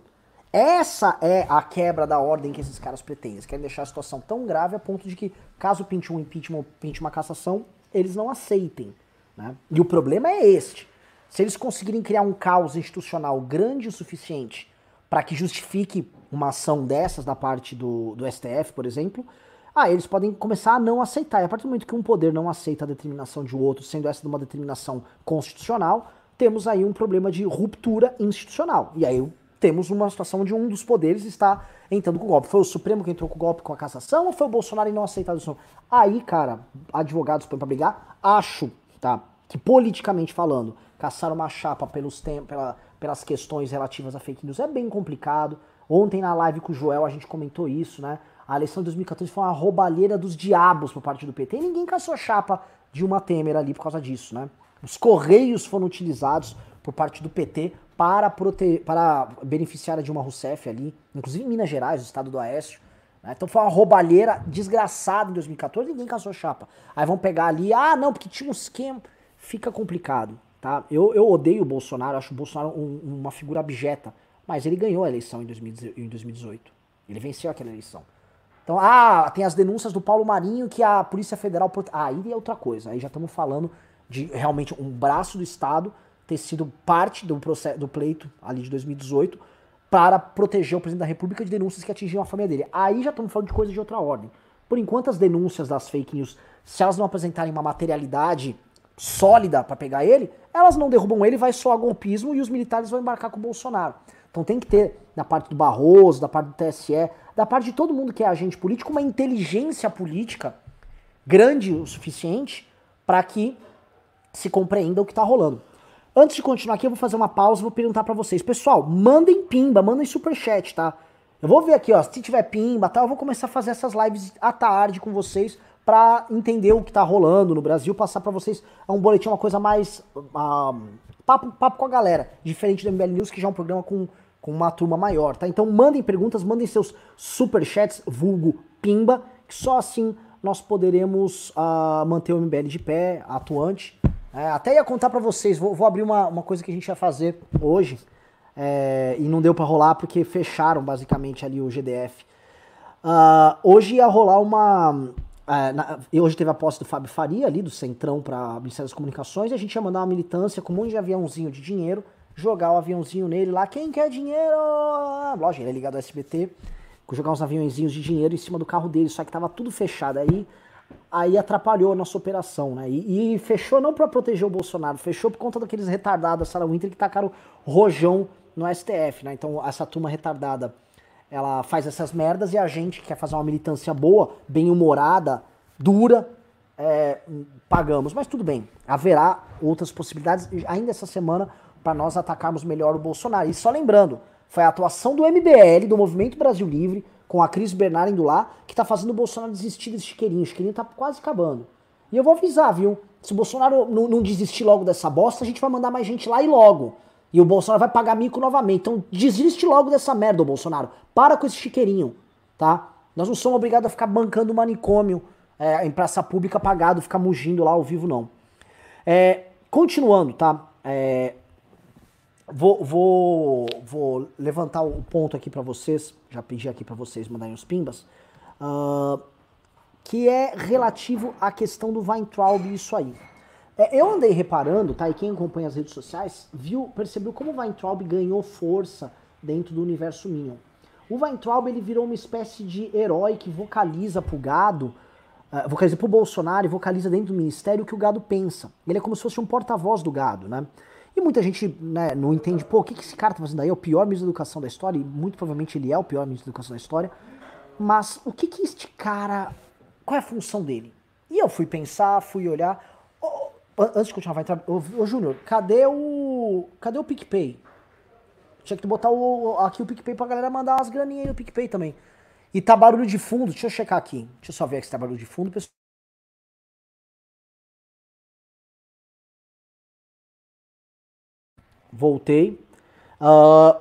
Essa é a quebra da ordem que esses caras pretendem. Eles querem deixar a situação tão grave a ponto de que, caso pinte um impeachment, pinte uma cassação, eles não aceitem. Né? E o problema é este. Se eles conseguirem criar um caos institucional grande o suficiente para que justifique uma ação dessas da parte do, do STF, por exemplo, ah, eles podem começar a não aceitar. E a partir do momento que um poder não aceita a determinação de outro, sendo essa uma determinação constitucional, temos aí um problema de ruptura institucional. E aí temos uma situação onde um dos poderes está entrando com o golpe. Foi o Supremo que entrou com o golpe com a cassação ou foi o Bolsonaro e não aceitado isso? Aí, cara, advogados põem pra brigar, acho, tá, que politicamente falando, caçar uma chapa pelos pela, pelas questões relativas a fake news é bem complicado. Ontem na live com o Joel a gente comentou isso, né? A eleição de 2014 foi uma roubalheira dos diabos por parte do PT e ninguém caçou chapa de uma Temer ali por causa disso, né? Os correios foram utilizados por parte do PT para, prote... para beneficiar a Dilma Rousseff ali, inclusive em Minas Gerais, o estado do Oeste. Né? Então foi uma roubalheira desgraçada em 2014, ninguém caçou chapa. Aí vão pegar ali, ah, não, porque tinha um esquema. Fica complicado, tá? Eu, eu odeio o Bolsonaro, acho o Bolsonaro um, uma figura abjeta, mas ele ganhou a eleição em 2018. Ele venceu aquela eleição. Então, ah, tem as denúncias do Paulo Marinho que a Polícia Federal. Ah, aí é outra coisa. Aí já estamos falando de realmente um braço do Estado ter sido parte do, processo, do pleito ali de 2018 para proteger o presidente da República de denúncias que atingiam a família dele. Aí já estamos falando de coisas de outra ordem. Por enquanto, as denúncias das fake news, se elas não apresentarem uma materialidade sólida para pegar ele, elas não derrubam ele, vai só a golpismo e os militares vão embarcar com o Bolsonaro. Então tem que ter, da parte do Barroso, da parte do TSE, da parte de todo mundo que é agente político, uma inteligência política grande o suficiente para que se compreenda o que está rolando. Antes de continuar aqui, eu vou fazer uma pausa e vou perguntar para vocês. Pessoal, mandem pimba, mandem superchat, tá? Eu vou ver aqui, ó, se tiver pimba, tá, eu vou começar a fazer essas lives à tarde com vocês para entender o que tá rolando no Brasil, passar para vocês um boletim, uma coisa mais uh, papo, papo com a galera, diferente do MBL News, que já é um programa com, com uma turma maior, tá? Então mandem perguntas, mandem seus superchats, vulgo pimba, que só assim nós poderemos uh, manter o MBL de pé, atuante, é, até ia contar para vocês, vou, vou, abrir uma, uma coisa que a gente ia fazer hoje, é, e não deu para rolar porque fecharam basicamente ali o GDF. Uh, ah, hoje ia rolar uma, é, na, hoje teve a posse do Fábio Faria ali, do Centrão para Ministério das Comunicações, e a gente ia mandar uma militância com um monte de aviãozinho de dinheiro, jogar o aviãozinho nele lá, quem quer dinheiro? Lógico, ele é ligado ao SBT, jogar uns aviãozinhos de dinheiro em cima do carro dele, só que tava tudo fechado aí, aí atrapalhou a nossa operação, né? E, e fechou não para proteger o Bolsonaro, fechou por conta daqueles retardados da Sarah Winter que tacaram rojão no STF, né? Então essa turma retardada ela faz essas merdas e a gente que quer fazer uma militância boa, bem humorada, dura, é, pagamos. Mas tudo bem, haverá outras possibilidades ainda essa semana para nós atacarmos melhor o Bolsonaro. E só lembrando, foi a atuação do MBL, do Movimento Brasil Livre, com a Cris Bernard indo lá, que tá fazendo o Bolsonaro desistir desse chiqueirinho. O chiqueirinho tá quase acabando. E eu vou avisar, viu? Se o Bolsonaro não, não desistir logo dessa bosta, a gente vai mandar mais gente lá e logo. E o Bolsonaro vai pagar mico novamente. Então desiste logo dessa merda, Bolsonaro. Para com esse chiqueirinho, tá? Nós não somos obrigados a ficar bancando manicômio é, em praça pública pagado, ficar mugindo lá ao vivo, não. É, continuando, tá? É, vou, vou, vou levantar o ponto aqui para vocês. Já pedi aqui para vocês mandarem os pimbas. Uh, que é relativo à questão do Weintraub e isso aí. É, eu andei reparando, tá? E quem acompanha as redes sociais viu, percebeu como o Weintraub ganhou força dentro do universo Minion. O Weintraub ele virou uma espécie de herói que vocaliza pro gado, uh, vocaliza pro Bolsonaro e vocaliza dentro do ministério o que o gado pensa. Ele é como se fosse um porta-voz do gado, né? E muita gente né, não entende, pô, o que, que esse cara tá fazendo aí? É o pior ministro da educação da história, e muito provavelmente ele é o pior ministro da educação da história. Mas o que que este cara. Qual é a função dele? E eu fui pensar, fui olhar antes de continuar, vai entrar. Ô, ô Júnior, cadê o. Cadê o PicPay? Tinha que botar o, aqui o PicPay pra galera mandar umas graninhas aí no PicPay também. E tá barulho de fundo, deixa eu checar aqui. Deixa eu só ver se tá barulho de fundo, pessoal. Voltei. Uh,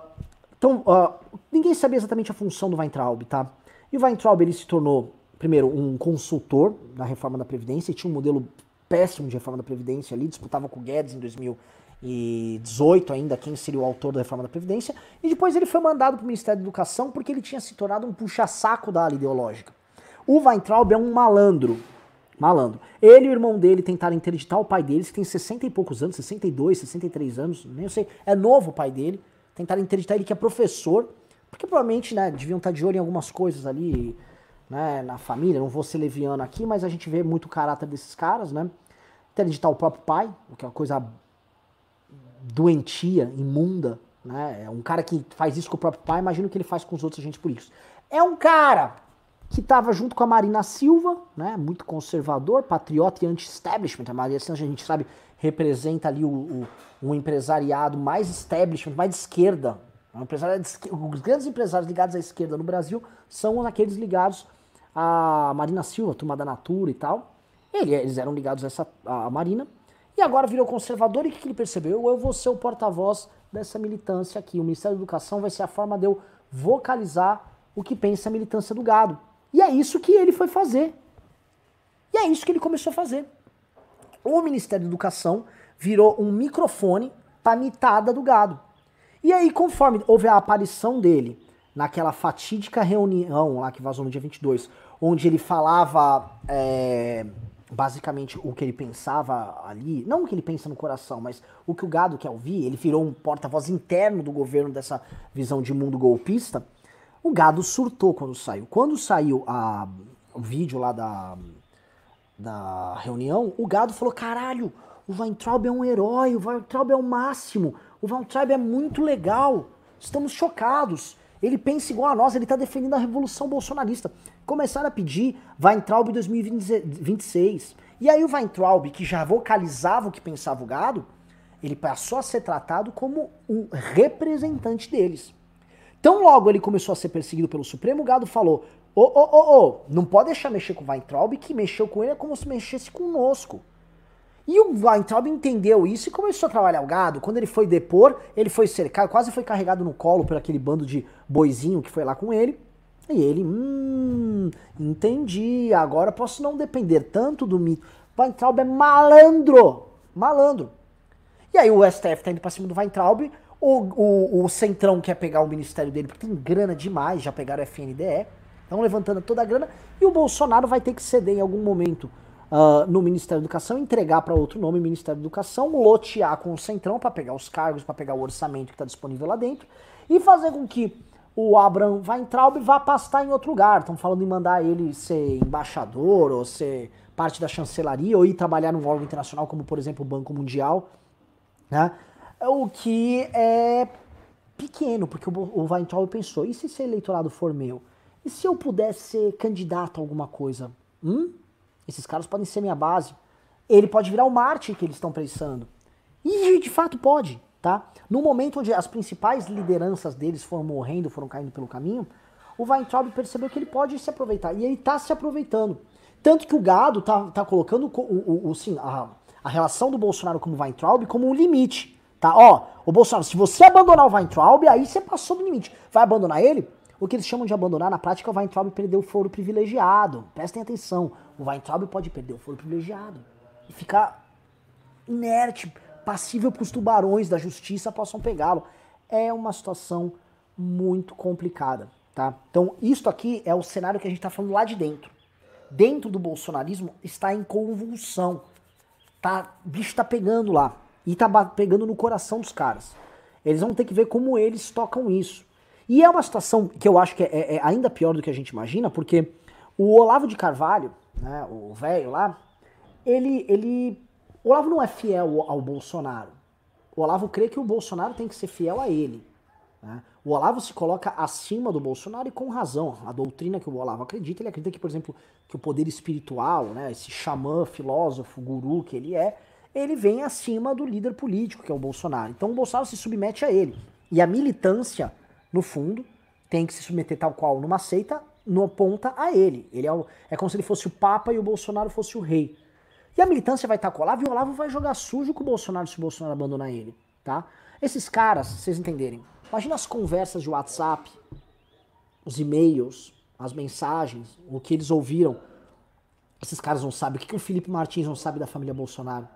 então, uh, ninguém sabia exatamente a função do Weintraub, tá? E o Weintraub, ele se tornou, primeiro, um consultor na reforma da Previdência, e tinha um modelo péssimo de reforma da Previdência ali, disputava com o Guedes em 2018 ainda, quem seria o autor da reforma da Previdência, e depois ele foi mandado para o Ministério da Educação porque ele tinha se tornado um puxa-saco da ala ideológica. O Weintraub é um malandro, malandro. Ele e o irmão dele tentaram interditar o pai deles, que tem 60 e poucos anos, 62, 63 anos, nem sei, é novo o pai dele, tentaram interditar ele que é professor, porque provavelmente, né, deviam estar de olho em algumas coisas ali, né, na família, não vou ser leviano aqui, mas a gente vê muito o caráter desses caras, né? Interditar o próprio pai, o que é uma coisa doentia, imunda, né? É um cara que faz isso com o próprio pai, imagina o que ele faz com os outros agentes políticos. É um cara que estava junto com a Marina Silva, né? Muito conservador, patriota e anti-establishment. A Marina Silva, a gente sabe, representa ali o, o, um empresariado mais establishment, mais de esquerda. Um empresário de, os grandes empresários ligados à esquerda no Brasil são aqueles ligados a Marina Silva, turma da Natura e tal. Ele, eles eram ligados a essa Marina. E agora virou conservador e o que ele percebeu? Eu vou ser o porta-voz dessa militância aqui. O Ministério da Educação vai ser a forma de eu vocalizar o que pensa a militância do gado. E é isso que ele foi fazer. E é isso que ele começou a fazer. O Ministério da Educação virou um microfone para mitada do gado. E aí, conforme houve a aparição dele naquela fatídica reunião lá que vazou no dia 22, onde ele falava é, basicamente o que ele pensava ali, não o que ele pensa no coração, mas o que o gado quer ouvir, ele virou um porta-voz interno do governo dessa visão de mundo golpista. O gado surtou quando saiu. Quando saiu a, o vídeo lá da, da reunião, o gado falou: caralho, o Weintraub é um herói, o Weintraub é o máximo, o Weintraub é muito legal, estamos chocados. Ele pensa igual a nós, ele está defendendo a revolução bolsonarista. Começaram a pedir Weintraub 2026. E aí o Weintraub, que já vocalizava o que pensava o gado, ele passou a ser tratado como um representante deles. Então logo ele começou a ser perseguido pelo Supremo, o gado falou, ô, ô, ô, ô, não pode deixar mexer com o Weintraub, que mexeu com ele é como se mexesse conosco. E o Weintraub entendeu isso e começou a trabalhar o gado. Quando ele foi depor, ele foi cercado, quase foi carregado no colo por aquele bando de boizinho que foi lá com ele. E ele, hum, entendi, agora posso não depender tanto do mito. Weintraub é malandro, malandro. E aí o STF tá indo pra cima do Weintraub, o, o, o Centrão quer pegar o ministério dele, porque tem grana demais, já pegaram FNDE, Estão levantando toda a grana e o Bolsonaro vai ter que ceder em algum momento uh, no Ministério da Educação, entregar para outro nome, Ministério da Educação, lotear com o Centrão para pegar os cargos, para pegar o orçamento que está disponível lá dentro e fazer com que o Abraham Weintraub vá pastar em outro lugar. Estão falando em mandar ele ser embaixador ou ser parte da chancelaria ou ir trabalhar num órgão internacional como, por exemplo, o Banco Mundial. Né? O que é pequeno, porque o Weintraub pensou, e se esse eleitorado for meu? E se eu pudesse ser candidato a alguma coisa? Hum? Esses caras podem ser minha base. Ele pode virar o Marte que eles estão pensando. E de fato pode, tá? No momento onde as principais lideranças deles foram morrendo, foram caindo pelo caminho, o Weintraub percebeu que ele pode se aproveitar. E ele está se aproveitando. Tanto que o gado tá, tá colocando o, o, o, sim, a, a relação do Bolsonaro como Weintraub como um limite. Tá? Ó, o Bolsonaro, se você abandonar o Weintraub, aí você passou do limite. Vai abandonar ele? O que eles chamam de abandonar, na prática, o Weintraub perdeu o foro privilegiado. Prestem atenção, o Weintraub pode perder o foro privilegiado e ficar inerte, passível para os tubarões da justiça possam pegá-lo. É uma situação muito complicada, tá? Então, isso aqui é o cenário que a gente está falando lá de dentro. Dentro do bolsonarismo está em convulsão. Tá, o bicho está pegando lá e tá pegando no coração dos caras. Eles vão ter que ver como eles tocam isso. E é uma situação que eu acho que é, é, é ainda pior do que a gente imagina, porque o Olavo de Carvalho, né, o velho lá, ele, ele. O Olavo não é fiel ao Bolsonaro. O Olavo crê que o Bolsonaro tem que ser fiel a ele. Né? O Olavo se coloca acima do Bolsonaro e com razão. A doutrina que o Olavo acredita, ele acredita que, por exemplo, que o poder espiritual, né, esse xamã, filósofo, guru que ele é, ele vem acima do líder político, que é o Bolsonaro. Então o Bolsonaro se submete a ele. E a militância no fundo, tem que se submeter tal qual numa seita, no ponta a ele. Ele é, o, é como se ele fosse o Papa e o Bolsonaro fosse o rei. E a militância vai estar com o Olavo e o Olavo vai jogar sujo com o Bolsonaro se o Bolsonaro abandonar ele, tá? Esses caras, vocês entenderem, imagina as conversas de WhatsApp, os e-mails, as mensagens, o que eles ouviram. Esses caras não sabem. O que, que o Felipe Martins não sabe da família Bolsonaro?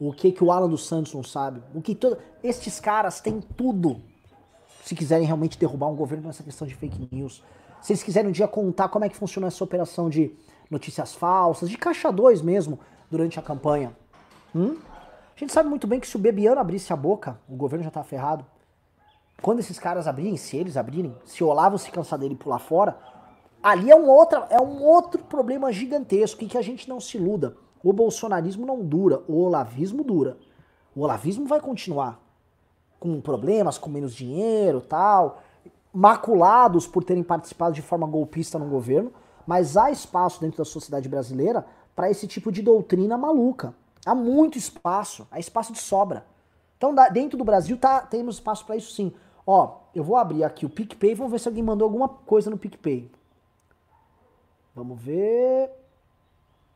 O que, que o Alan dos Santos não sabe? O que todo... Estes caras têm tudo se quiserem realmente derrubar um governo nessa questão de fake news. Se eles quiserem um dia contar como é que funciona essa operação de notícias falsas, de caixa 2 mesmo, durante a campanha. Hum? A gente sabe muito bem que se o Bebiano abrisse a boca, o governo já tá ferrado. Quando esses caras abrirem, se eles abrirem, se o Olavo se cansar dele e pular fora, ali é um, outra, é um outro problema gigantesco e que a gente não se iluda. O bolsonarismo não dura, o olavismo dura. O olavismo vai continuar com problemas, com menos dinheiro tal, maculados por terem participado de forma golpista no governo, mas há espaço dentro da sociedade brasileira para esse tipo de doutrina maluca. Há muito espaço, há espaço de sobra. Então, dentro do Brasil, tá, temos espaço para isso sim. Ó, eu vou abrir aqui o PicPay, vamos ver se alguém mandou alguma coisa no PicPay. Vamos ver.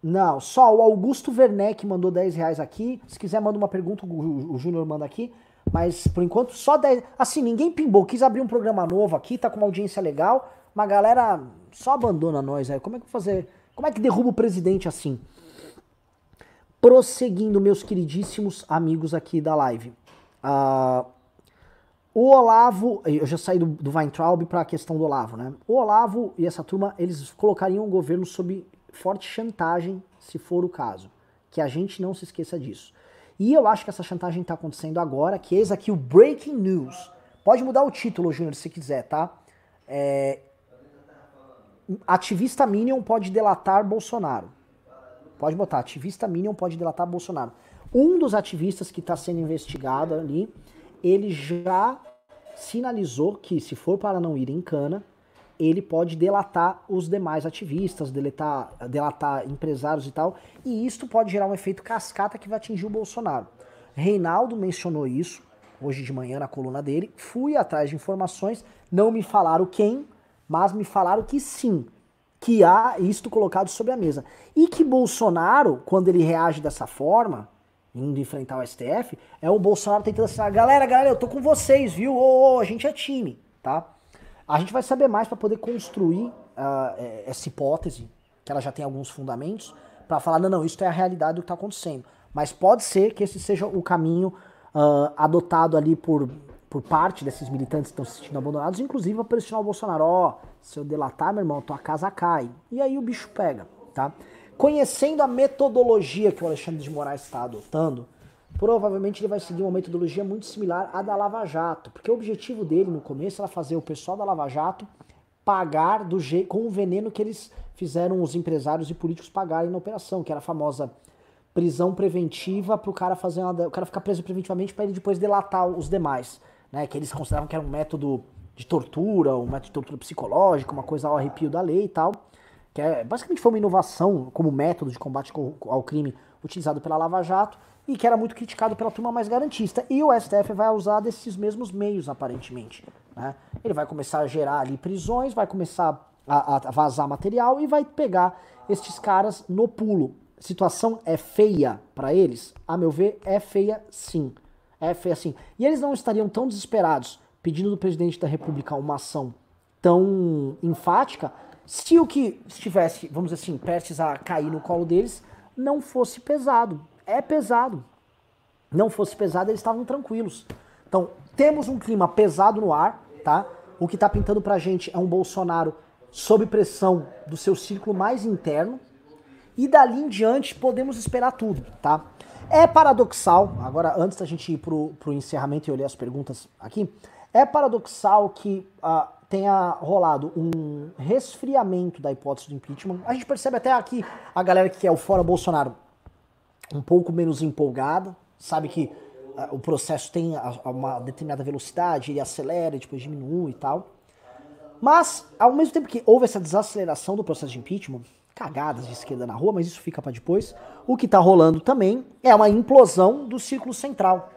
Não, só o Augusto Werneck mandou 10 reais aqui. Se quiser, manda uma pergunta, o, Júnior manda aqui. Mas por enquanto só 10. Assim, ninguém pimbou. Quis abrir um programa novo aqui, tá com uma audiência legal. Uma galera só abandona nós aí. Como é que fazer? Como é que derruba o presidente assim? Prosseguindo, meus queridíssimos amigos aqui da live. Uh, o Olavo, eu já saí do, do Weintraub para a questão do Olavo, né? O Olavo e essa turma, eles colocariam o governo sob forte chantagem, se for o caso. Que a gente não se esqueça disso. E eu acho que essa chantagem está acontecendo agora, que eis aqui o Breaking News. Pode mudar o título, Júnior, se quiser, tá? É... Ativista Minion pode delatar Bolsonaro. Pode botar, ativista Minion pode delatar Bolsonaro. Um dos ativistas que está sendo investigado ali, ele já sinalizou que se for para não ir em cana, ele pode delatar os demais ativistas, delatar, delatar empresários e tal, e isto pode gerar um efeito cascata que vai atingir o Bolsonaro. Reinaldo mencionou isso hoje de manhã na coluna dele. Fui atrás de informações, não me falaram quem, mas me falaram que sim, que há isto colocado sobre a mesa. E que Bolsonaro, quando ele reage dessa forma, indo enfrentar o STF, é o Bolsonaro tentando assim, galera, galera, eu tô com vocês, viu? Ô, ô, a gente é time, tá? A gente vai saber mais para poder construir uh, essa hipótese, que ela já tem alguns fundamentos, para falar, não, não, isso é a realidade do que está acontecendo. Mas pode ser que esse seja o caminho uh, adotado ali por, por parte desses militantes que estão se sentindo abandonados, inclusive a pressionar o Bolsonaro, ó, oh, se eu delatar, meu irmão, tua casa cai. E aí o bicho pega, tá? Conhecendo a metodologia que o Alexandre de Moraes está adotando, provavelmente ele vai seguir uma metodologia muito similar à da Lava Jato, porque o objetivo dele no começo era fazer o pessoal da Lava Jato pagar do jeito com o veneno que eles fizeram os empresários e políticos pagarem na operação, que era a famosa prisão preventiva para o cara fazer uma, o cara ficar preso preventivamente para ele depois delatar os demais, né? Que eles consideravam que era um método de tortura, um método de tortura psicológica, uma coisa ao arrepio da lei e tal, que é basicamente foi uma inovação como método de combate ao crime utilizado pela Lava Jato e que era muito criticado pela turma mais garantista. E o STF vai usar desses mesmos meios, aparentemente. Né? Ele vai começar a gerar ali prisões, vai começar a, a vazar material e vai pegar estes caras no pulo. A situação é feia para eles? A meu ver, é feia sim. É feia sim. E eles não estariam tão desesperados pedindo do presidente da República uma ação tão enfática se o que estivesse, vamos dizer assim, prestes a cair no colo deles não fosse pesado. É pesado. Não fosse pesado, eles estavam tranquilos. Então, temos um clima pesado no ar, tá? O que está pintando pra gente é um Bolsonaro sob pressão do seu círculo mais interno. E dali em diante podemos esperar tudo, tá? É paradoxal, agora antes da gente ir pro, pro encerramento e olhar as perguntas aqui, é paradoxal que uh, tenha rolado um resfriamento da hipótese do impeachment. A gente percebe até aqui a galera que é o fora Bolsonaro um pouco menos empolgada, sabe que uh, o processo tem a, a uma determinada velocidade, ele acelera e depois diminui e tal. Mas, ao mesmo tempo que houve essa desaceleração do processo de impeachment, cagadas de esquerda na rua, mas isso fica para depois, o que tá rolando também é uma implosão do círculo central,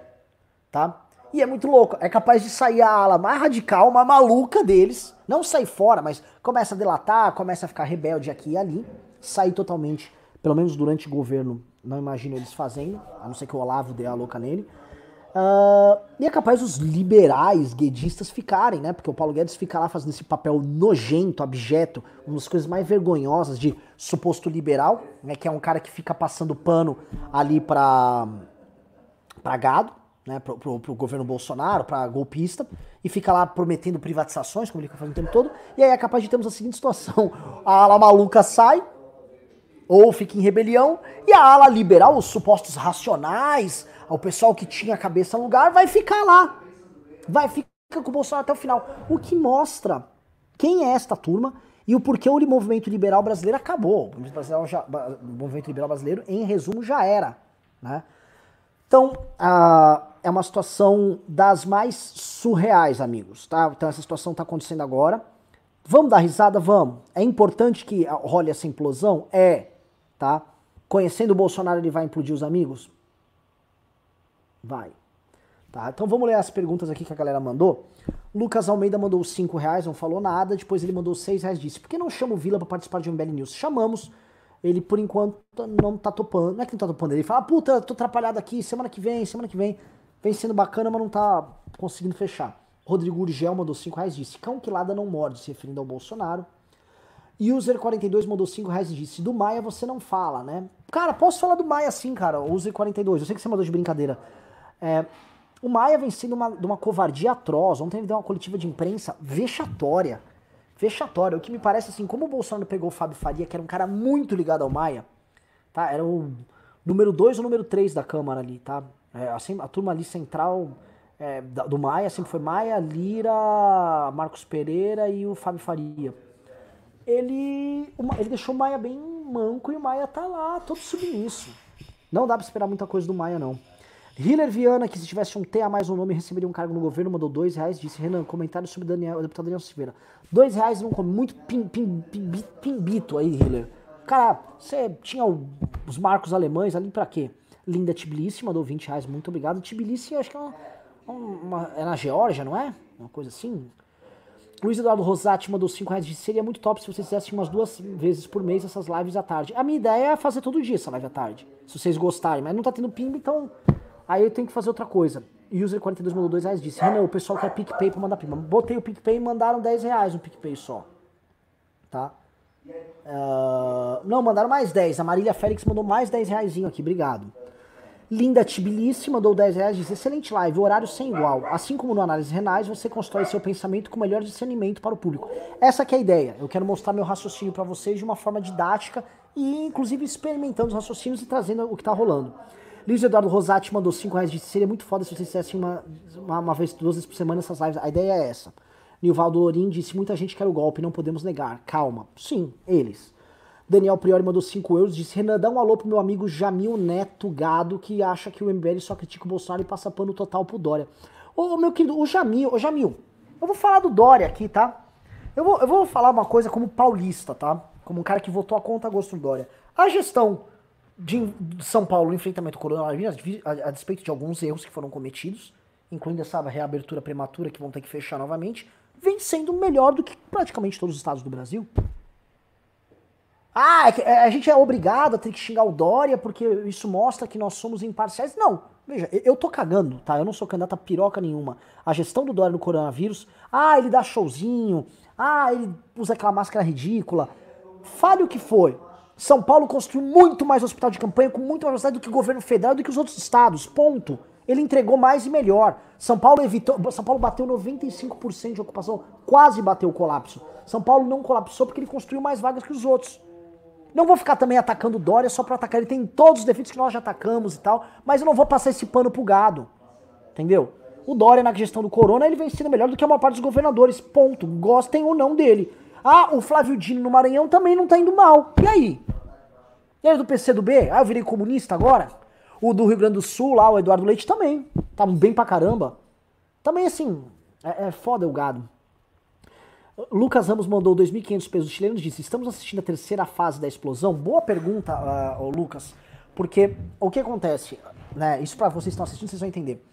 tá? E é muito louco, é capaz de sair a ala mais radical, mais maluca deles, não sair fora, mas começa a delatar, começa a ficar rebelde aqui e ali, sair totalmente, pelo menos durante o governo, não imagino eles fazendo, a não ser que o Olavo dê a louca nele, Uh, e é capaz os liberais, guedistas ficarem, né? Porque o Paulo Guedes fica lá fazendo esse papel nojento, abjeto, uma das coisas mais vergonhosas de suposto liberal, né? Que é um cara que fica passando pano ali pra, pra gado, né? Pro, pro, pro governo Bolsonaro, pra golpista, e fica lá prometendo privatizações, como ele fica fazendo o tempo todo. E aí é capaz de termos a seguinte situação: a ala maluca sai, ou fica em rebelião, e a ala liberal, os supostos racionais, o pessoal que tinha a cabeça no lugar, vai ficar lá. Vai ficar com o Bolsonaro até o final. O que mostra quem é esta turma e o porquê o movimento liberal brasileiro acabou. O movimento, já, o movimento liberal brasileiro, em resumo, já era. Né? Então, é uma situação das mais surreais, amigos. Tá? Então, essa situação está acontecendo agora. Vamos dar risada? Vamos. É importante que role essa implosão? É. Tá? Conhecendo o Bolsonaro, ele vai implodir os amigos? Vai. Tá? Então vamos ler as perguntas aqui que a galera mandou. Lucas Almeida mandou 5 reais, não falou nada. Depois ele mandou 6 reais disse: Por que não chama o Vila para participar de um MBL News? Chamamos. Ele, por enquanto, não tá topando. Não é que não tá topando. Ele fala: Puta, tô atrapalhado aqui. Semana que vem, semana que vem. Vem sendo bacana, mas não tá conseguindo fechar. Rodrigo Urgel mandou 5 reais disse: Cão que lada não morde, se referindo ao Bolsonaro. User42 mandou 5 reais e disse: Do Maia você não fala, né? Cara, posso falar do Maia sim, cara. User42. Eu sei que você mandou de brincadeira. É, o Maia vem sendo uma, de uma covardia atroz. Ontem ele deu uma coletiva de imprensa vexatória. Vexatória. O que me parece assim, como o Bolsonaro pegou o Fábio Faria, que era um cara muito ligado ao Maia, tá? Era o número 2 ou número 3 da Câmara ali, tá? É, assim, a turma ali central é, do Maia sempre foi Maia, Lira, Marcos Pereira e o Fábio Faria. Ele, ele deixou o Maia bem manco e o Maia tá lá, todo submisso. Não dá pra esperar muita coisa do Maia, não. Hiller Viana, que se tivesse um T a mais um nome, receberia um cargo no governo, mandou dois reais, disse, Renan, comentário sobre Daniel, o deputado Daniel Silveira. Dois reais não come, muito pim, pim, pim, pimbito aí, Hiller. Cara, você tinha os marcos alemães ali pra quê? Linda Tbilisi mandou 20 reais, muito obrigado. Tbilisi, acho que é uma, uma, é na Geórgia, não é? Uma coisa assim. Luiz Eduardo Rosati mandou 5 reais, disse, seria muito top se vocês fizessem umas duas vezes por mês essas lives à tarde. A minha ideia é fazer todo dia essa live à tarde, se vocês gostarem, mas não tá tendo pimba, então Aí eu tenho que fazer outra coisa. User42 mandou 2 reais disse: Renan, o pessoal quer PicPay pra mandar prima. Botei o PicPay e mandaram 10 reais no PicPay só. Tá? Uh, não, mandaram mais 10. A Marília Félix mandou mais 10 reais aqui, obrigado. Linda Tbilisi mandou 10 reais diz: excelente live, horário sem igual. Assim como no Análise Renais, você constrói seu pensamento com melhor discernimento para o público. Essa é a ideia. Eu quero mostrar meu raciocínio para vocês de uma forma didática e, inclusive, experimentando os raciocínios e trazendo o que tá rolando. Luiz Eduardo Rosati mandou 5 reais disse: seria muito foda se vocês fizessem uma, uma, uma, vez, duas vezes por semana essas lives. A ideia é essa. Nilvaldo Lorim disse: muita gente quer o golpe, não podemos negar. Calma. Sim, eles. Daniel Priori mandou 5 euros, disse: Renan, dá um alô pro meu amigo Jamil Neto Gado, que acha que o MBL só critica o Bolsonaro e passa pano total pro Dória. Ô, meu querido, o Jamil, ô Jamil, eu vou falar do Dória aqui, tá? Eu vou, eu vou falar uma coisa como paulista, tá? Como um cara que votou a conta gosto do Dória. A gestão de São Paulo, o enfrentamento ao coronavírus, a, a, a despeito de alguns erros que foram cometidos, incluindo essa reabertura prematura que vão ter que fechar novamente, vem sendo melhor do que praticamente todos os estados do Brasil. Ah, é é, a gente é obrigado a ter que xingar o Dória porque isso mostra que nós somos imparciais. Não, veja, eu tô cagando, tá? Eu não sou candidato a piroca nenhuma. A gestão do Dória no coronavírus, ah, ele dá showzinho, ah, ele usa aquela máscara ridícula. Fale o que foi. São Paulo construiu muito mais hospital de campanha com muito mais velocidade do que o governo federal do que os outros estados. Ponto. Ele entregou mais e melhor. São Paulo evitou, São Paulo bateu 95% de ocupação, quase bateu o colapso. São Paulo não colapsou porque ele construiu mais vagas que os outros. Não vou ficar também atacando o Dória só pra atacar. Ele tem todos os defeitos que nós já atacamos e tal, mas eu não vou passar esse pano pro gado. Entendeu? O Dória na gestão do Corona, ele vem sendo melhor do que a maior parte dos governadores. Ponto. Gostem ou não dele. Ah, o Flávio Dino no Maranhão também não tá indo mal. E aí? E aí do PCdoB? Ah, eu virei comunista agora? O do Rio Grande do Sul lá, o Eduardo Leite também. Tá bem pra caramba. Também assim, é, é foda o gado. Lucas Ramos mandou 2.500 pesos chilenos disse: Estamos assistindo a terceira fase da explosão? Boa pergunta, uh, Lucas, porque o que acontece? Né, isso para vocês que estão assistindo, vocês vão entender.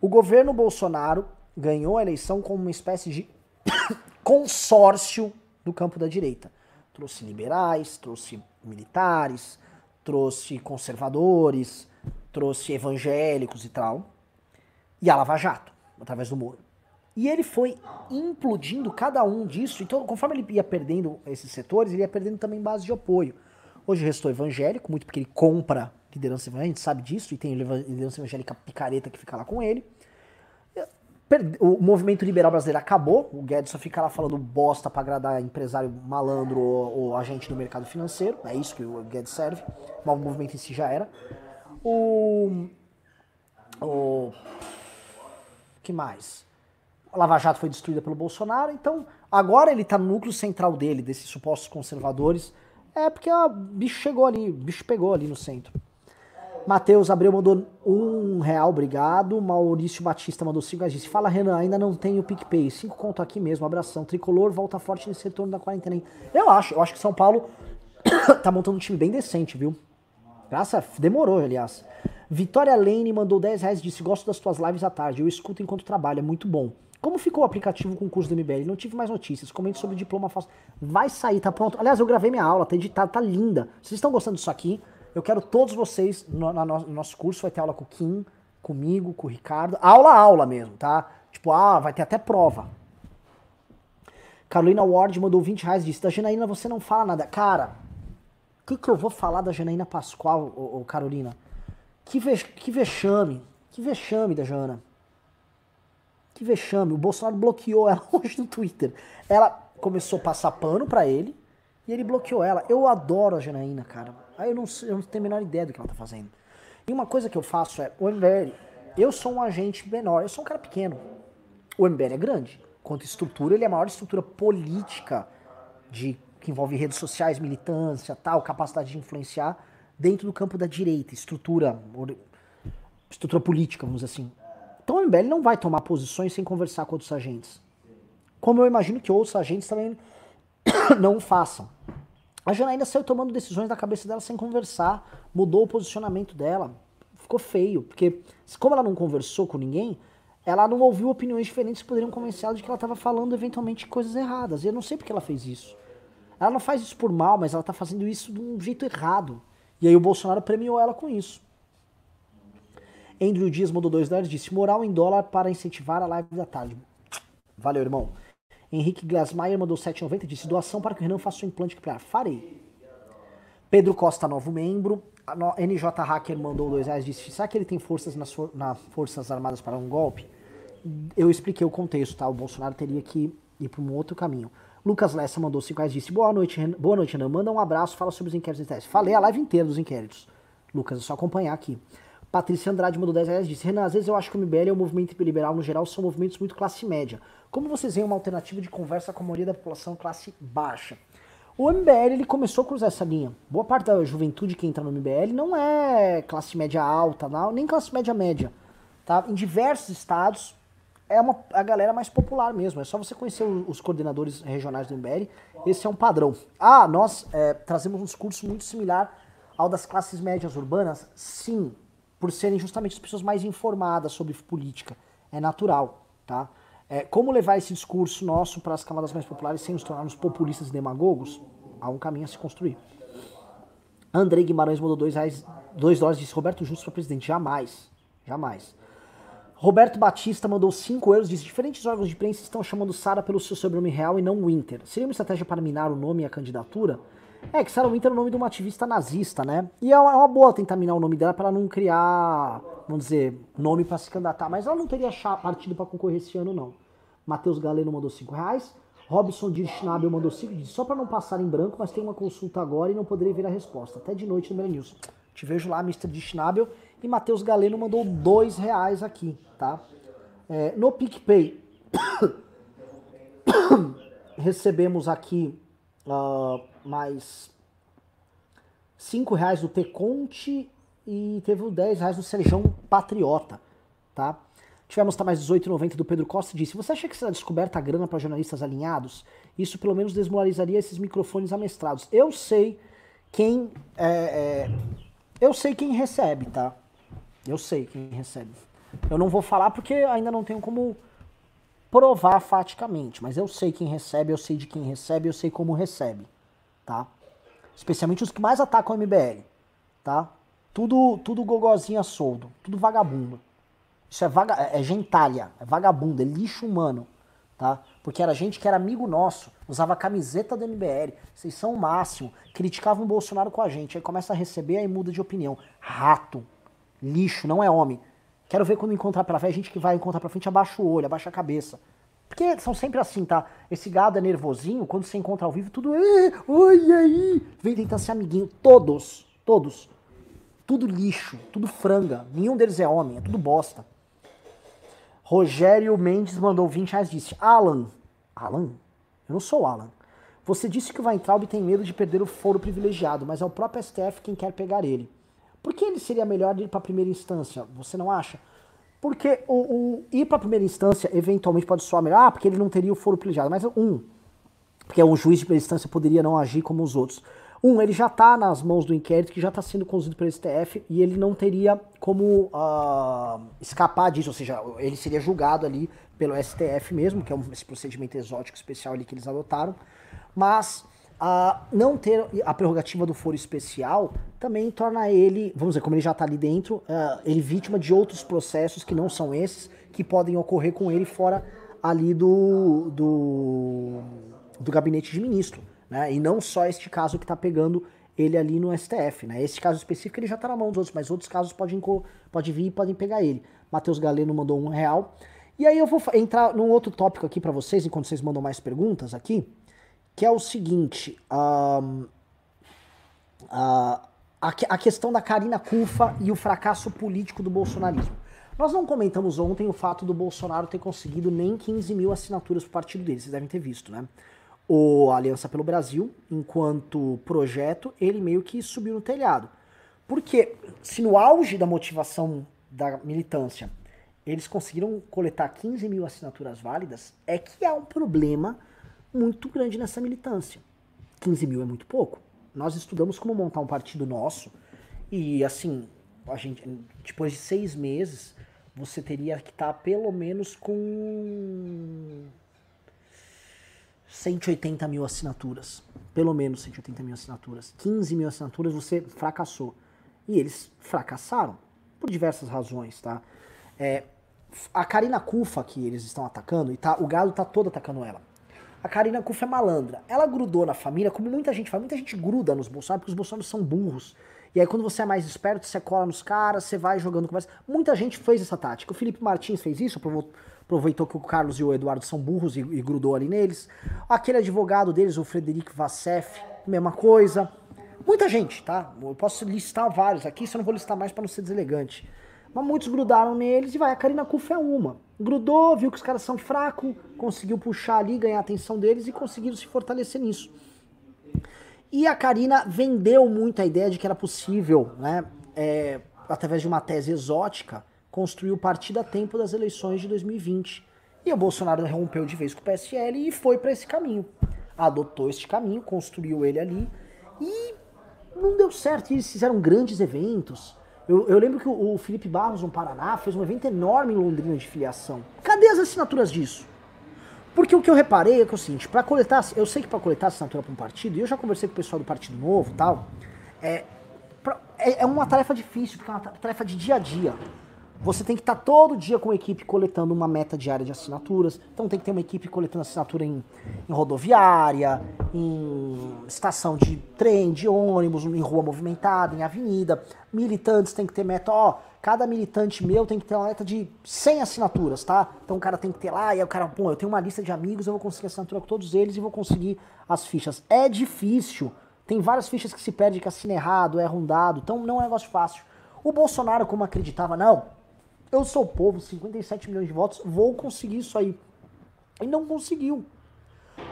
O governo Bolsonaro ganhou a eleição como uma espécie de consórcio do campo da direita. Trouxe liberais, trouxe militares, trouxe conservadores, trouxe evangélicos e tal. E a Lava Jato, através do Moro. E ele foi implodindo cada um disso. Então, conforme ele ia perdendo esses setores, ele ia perdendo também base de apoio. Hoje restou evangélico, muito porque ele compra liderança evangélica, a gente sabe disso, e tem liderança evangélica picareta que fica lá com ele. O movimento liberal brasileiro acabou, o Guedes só fica lá falando bosta para agradar empresário malandro ou, ou, agente do mercado financeiro, é isso que o Guedes serve, mas o movimento em si já era. O. O. que mais? A Lava Jato foi destruída pelo Bolsonaro, então agora ele tá no núcleo central dele, desses supostos conservadores. É porque o bicho chegou ali, o bicho pegou ali no centro. Matheus Abreu mandou um real, obrigado. Maurício Batista mandou cinco reais. Disse, fala Renan, ainda não tenho PicPay. Cinco conto aqui mesmo, abração. Tricolor volta forte nesse retorno da quarentena. Eu acho, eu acho que São Paulo tá montando um time bem decente, viu? Graças, demorou, aliás. Vitória Lane mandou 10 reais disse, gosto das tuas lives à tarde. Eu escuto enquanto trabalho, é muito bom. Como ficou o aplicativo com o curso do MBL? Não tive mais notícias. Comente sobre o diploma falso. Vai sair, tá pronto. Aliás, eu gravei minha aula, tá editado, tá linda. Vocês estão gostando disso aqui? Eu quero todos vocês no, no, no nosso curso. Vai ter aula com o Kim, comigo, com o Ricardo. Aula, aula mesmo, tá? Tipo, ah, vai ter até prova. Carolina Ward mandou 20 reais disse: Da Janaína você não fala nada. Cara, o que, que eu vou falar da Janaína Pascoal, ô, ô Carolina? Que, ve que vexame. Que vexame da Jana. Que vexame. O Bolsonaro bloqueou ela hoje no Twitter. Ela começou a passar pano para ele e ele bloqueou ela. Eu adoro a Janaína, cara. Aí eu não, eu não tenho a menor ideia do que ela tá fazendo. E uma coisa que eu faço é, o MBL, eu sou um agente menor, eu sou um cara pequeno. O MBL é grande. Quanto estrutura, ele é a maior estrutura política de que envolve redes sociais, militância, tal, capacidade de influenciar dentro do campo da direita, estrutura estrutura política, vamos dizer assim. Então o MBL não vai tomar posições sem conversar com outros agentes. Como eu imagino que outros agentes também não façam. A Janaína saiu tomando decisões da cabeça dela sem conversar, mudou o posicionamento dela. Ficou feio, porque como ela não conversou com ninguém, ela não ouviu opiniões diferentes que poderiam convencer ela de que ela estava falando eventualmente coisas erradas. E eu não sei porque ela fez isso. Ela não faz isso por mal, mas ela está fazendo isso de um jeito errado. E aí o Bolsonaro premiou ela com isso. Andrew Dias mandou 2 dólares disse: moral em dólar para incentivar a live da tarde. Valeu, irmão. Henrique Glasmaier mandou 7,90 disse: doação para que o Renan faça o implante capilar. Farei. Pedro Costa, novo membro. NJ Hacker mandou dois reais disse: será que ele tem forças nas for na Forças Armadas para um golpe? Eu expliquei o contexto, tá? O Bolsonaro teria que ir para um outro caminho. Lucas Lessa mandou 5 reais disse: Boa noite, Renan. Boa noite, Renan. Manda um abraço, fala sobre os inquéritos de Falei a live inteira dos inquéritos. Lucas, é só acompanhar aqui. Patrícia Andrade mandou 10 reais disse: Renan, às vezes eu acho que o MBL e o movimento liberal no geral são movimentos muito classe média. Como vocês veem uma alternativa de conversa com a maioria da população classe baixa? O MBL ele começou a cruzar essa linha. Boa parte da juventude que entra no MBL não é classe média alta, não, nem classe média média. Tá? Em diversos estados é uma, a galera mais popular mesmo. É só você conhecer os coordenadores regionais do MBL. Esse é um padrão. Ah, nós é, trazemos um discurso muito similar ao das classes médias urbanas? Sim, por serem justamente as pessoas mais informadas sobre política. É natural, tá? É, como levar esse discurso nosso para as camadas mais populares sem nos tornarmos populistas e demagogos? Há um caminho a se construir. Andrei Guimarães mandou dois, reais, dois dólares disse Roberto Justo para presidente. Jamais. Jamais. Roberto Batista mandou 5 euros. Disse: diferentes órgãos de imprensa estão chamando Sara pelo seu sobrenome real e não Winter. Seria uma estratégia para minar o nome e a candidatura? É que Sarah Winter é o nome de uma ativista nazista, né? E é uma, é boa tentar minar o nome dela para não criar, vamos dizer, nome para se candidatar. Mas ela não teria partido para concorrer esse ano, não. Matheus Galeno mandou 5 reais. Robson de Schnabel mandou 5. Disse, só para não passar em branco, mas tem uma consulta agora e não poderei ver a resposta. Até de noite no Mera News. Te vejo lá, Mr. de Schnabel. E Matheus Galeno mandou 2 reais aqui, tá? É, no PicPay, recebemos aqui uh, mais 5 reais do T-Conte e teve 10 reais do Serjão Patriota, tá? Tivemos tá, mais 18,90 do Pedro Costa disse: Você acha que será descoberta a grana para jornalistas alinhados? Isso pelo menos desmoralizaria esses microfones amestrados. Eu sei quem. É, é, eu sei quem recebe, tá? Eu sei quem recebe. Eu não vou falar porque ainda não tenho como provar faticamente, mas eu sei quem recebe, eu sei de quem recebe, eu sei como recebe tá? Especialmente os que mais atacam o MBL, tá? Tudo, tudo gogozinha soldo, tudo vagabundo. Isso é, vaga, é, é gentalha, é vagabundo, é lixo humano, tá? Porque era gente que era amigo nosso, usava camiseta do MBL, vocês são o máximo, criticavam o Bolsonaro com a gente, aí começa a receber, aí muda de opinião. Rato, lixo, não é homem. Quero ver quando encontrar pela frente, gente que vai encontrar pela frente, abaixa o olho, abaixa a cabeça. Porque são sempre assim, tá? Esse gado é nervosinho, quando você encontra ao vivo, tudo. Oi, aí! Vem tentar ser amiguinho. Todos, todos. Tudo lixo, tudo franga. Nenhum deles é homem, é tudo bosta. Rogério Mendes mandou 20 reais disse: Alan. Alan? Eu não sou Alan. Você disse que o Weintraub tem medo de perder o foro privilegiado, mas é o próprio STF quem quer pegar ele. Por que ele seria melhor ir para a primeira instância? Você não acha? Porque o, o ir para a primeira instância eventualmente pode soar melhor, ah, porque ele não teria o foro privilegiado. Mas um, porque um juiz de primeira instância poderia não agir como os outros. Um, ele já está nas mãos do inquérito, que já está sendo conduzido pelo STF, e ele não teria como uh, escapar disso, ou seja, ele seria julgado ali pelo STF mesmo, que é um, esse procedimento exótico especial ali que eles adotaram. Mas a não ter a prerrogativa do foro especial também torna ele, vamos dizer, como ele já está ali dentro, uh, ele vítima de outros processos que não são esses, que podem ocorrer com ele fora ali do, do, do gabinete de ministro. Né? E não só este caso que está pegando ele ali no STF. Né? Esse caso específico ele já está na mão dos outros, mas outros casos podem, pode vir e podem pegar ele. Matheus Galeno mandou um real. E aí eu vou entrar num outro tópico aqui para vocês, enquanto vocês mandam mais perguntas aqui que é o seguinte: um, a, a questão da Karina Cufa e o fracasso político do bolsonarismo. Nós não comentamos ontem o fato do Bolsonaro ter conseguido nem 15 mil assinaturas para o partido dele, vocês devem ter visto, né? O Aliança pelo Brasil, enquanto projeto, ele meio que subiu no telhado. Porque se no auge da motivação da militância eles conseguiram coletar 15 mil assinaturas válidas, é que há um problema muito grande nessa militância. 15 mil é muito pouco. Nós estudamos como montar um partido nosso e, assim, a gente, depois de seis meses, você teria que estar pelo menos com 180 mil assinaturas. Pelo menos 180 mil assinaturas. 15 mil assinaturas você fracassou. E eles fracassaram por diversas razões, tá? É, a Karina Kufa que eles estão atacando, e tá, o gado tá todo atacando ela. A Karina Kuff é malandra. Ela grudou na família, como muita gente faz. Muita gente gruda nos Bolsonaro porque os Bolsonaros são burros. E aí quando você é mais esperto, você cola nos caras, você vai jogando conversa. Muita gente fez essa tática. O Felipe Martins fez isso, aproveitou que o Carlos e o Eduardo são burros e, e grudou ali neles. Aquele advogado deles, o Frederico Vassef, mesma coisa. Muita gente, tá? Eu posso listar vários aqui, só não vou listar mais para não ser deselegante. Mas muitos grudaram neles e vai. A Karina Kuff é uma. Grudou, viu que os caras são fracos, conseguiu puxar ali, ganhar a atenção deles e conseguiram se fortalecer nisso. E a Karina vendeu muito a ideia de que era possível, né, é, através de uma tese exótica, construir o partido a tempo das eleições de 2020. E o Bolsonaro rompeu de vez com o PSL e foi para esse caminho. Adotou este caminho, construiu ele ali e não deu certo. Eles fizeram grandes eventos. Eu, eu lembro que o, o, Felipe Barros, no Paraná, fez um evento enorme em Londrina de filiação. Cadê as assinaturas disso? Porque o que eu reparei é que é o seguinte, para coletar, eu sei que para coletar assinatura para um partido, e eu já conversei com o pessoal do Partido Novo tal, é, é, é uma tarefa difícil, porque é uma tarefa de dia a dia. Você tem que estar todo dia com a equipe coletando uma meta diária de assinaturas. Então tem que ter uma equipe coletando assinatura em, em rodoviária, em estação de trem, de ônibus, em rua movimentada, em avenida. Militantes tem que ter meta, ó, cada militante meu tem que ter uma meta de 100 assinaturas, tá? Então o cara tem que ter lá, e aí o cara, pô, eu tenho uma lista de amigos, eu vou conseguir assinatura com todos eles e vou conseguir as fichas. É difícil. Tem várias fichas que se perde, que assina errado, é rondado, então não é um negócio fácil. O Bolsonaro, como acreditava, não, eu sou povo, 57 milhões de votos, vou conseguir isso aí. E não conseguiu.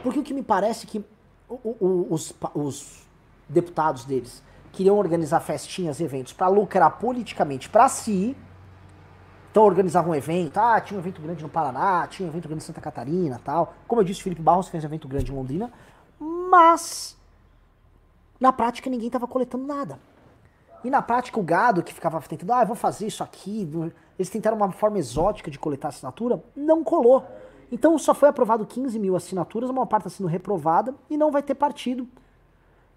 Porque o que me parece que o, o, os, os deputados deles queriam organizar festinhas, eventos para lucrar politicamente para si. Então organizavam um evento, ah, tinha um evento grande no Paraná, tinha um evento grande em Santa Catarina, tal. Como eu disse, Felipe Barros fez um evento grande em Londrina, mas na prática ninguém estava coletando nada. E na prática o gado que ficava tentando, ah, eu vou fazer isso aqui, eles tentaram uma forma exótica de coletar assinatura, não colou. Então só foi aprovado 15 mil assinaturas, uma parte está sendo reprovada e não vai ter partido.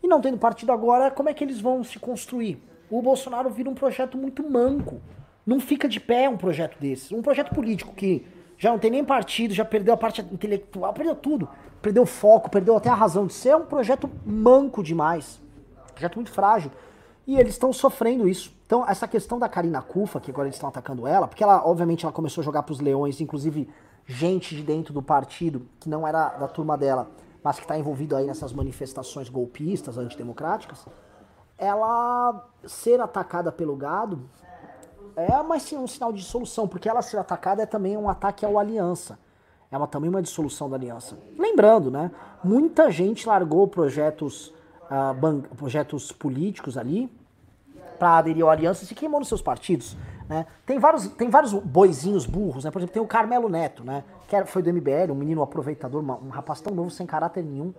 E não tendo partido agora, como é que eles vão se construir? O Bolsonaro vira um projeto muito manco. Não fica de pé um projeto desse. Um projeto político que já não tem nem partido, já perdeu a parte intelectual, perdeu tudo. Perdeu o foco, perdeu até a razão de ser. É um projeto manco demais. Um projeto muito frágil. E eles estão sofrendo isso. Então, essa questão da Karina Kufa, que agora eles estão atacando ela, porque ela, obviamente, ela começou a jogar pros leões, inclusive gente de dentro do partido, que não era da turma dela, mas que está envolvido aí nessas manifestações golpistas, antidemocráticas, ela ser atacada pelo gado é mais um sinal de dissolução, porque ela ser atacada é também um ataque ao aliança. É uma, também uma dissolução da aliança. Lembrando, né? Muita gente largou projetos, uh, projetos políticos ali, para aderir à aliança se queimou nos seus partidos. Né? Tem, vários, tem vários boizinhos burros, né? Por exemplo, tem o Carmelo Neto, né? Que foi do MBL, um menino aproveitador, um rapaz tão novo, sem caráter nenhum.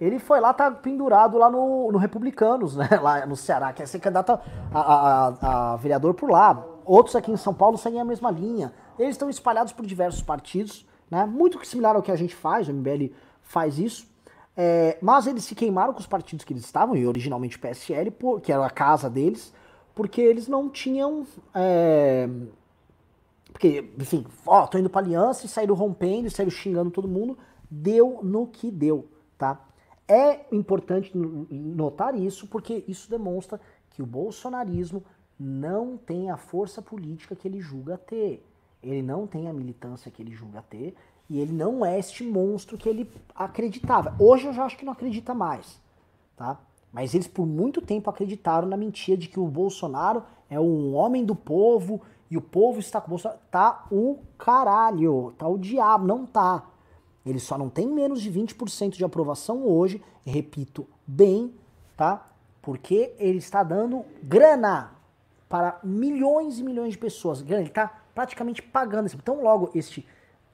Ele foi lá, tá pendurado lá no, no Republicanos, né? Lá no Ceará, que é ser candidato a, a, a, vereador por lá. Outros aqui em São Paulo seguem a mesma linha. Eles estão espalhados por diversos partidos, né? Muito similar ao que a gente faz, o MBL faz isso. É, mas eles se queimaram com os partidos que eles estavam, e originalmente o PSL, por, que era a casa deles, porque eles não tinham. É... Porque, enfim, ó, tô indo pra aliança e saíram rompendo saíram xingando todo mundo. Deu no que deu, tá? É importante notar isso, porque isso demonstra que o bolsonarismo não tem a força política que ele julga ter. Ele não tem a militância que ele julga ter. E ele não é este monstro que ele acreditava. Hoje eu já acho que não acredita mais, tá? Mas eles por muito tempo acreditaram na mentira de que o Bolsonaro é um homem do povo e o povo está com o Bolsonaro. Tá o caralho, tá o diabo, não tá. Ele só não tem menos de 20% de aprovação hoje, repito, bem, tá? Porque ele está dando grana para milhões e milhões de pessoas. Ele está praticamente pagando. Então, logo este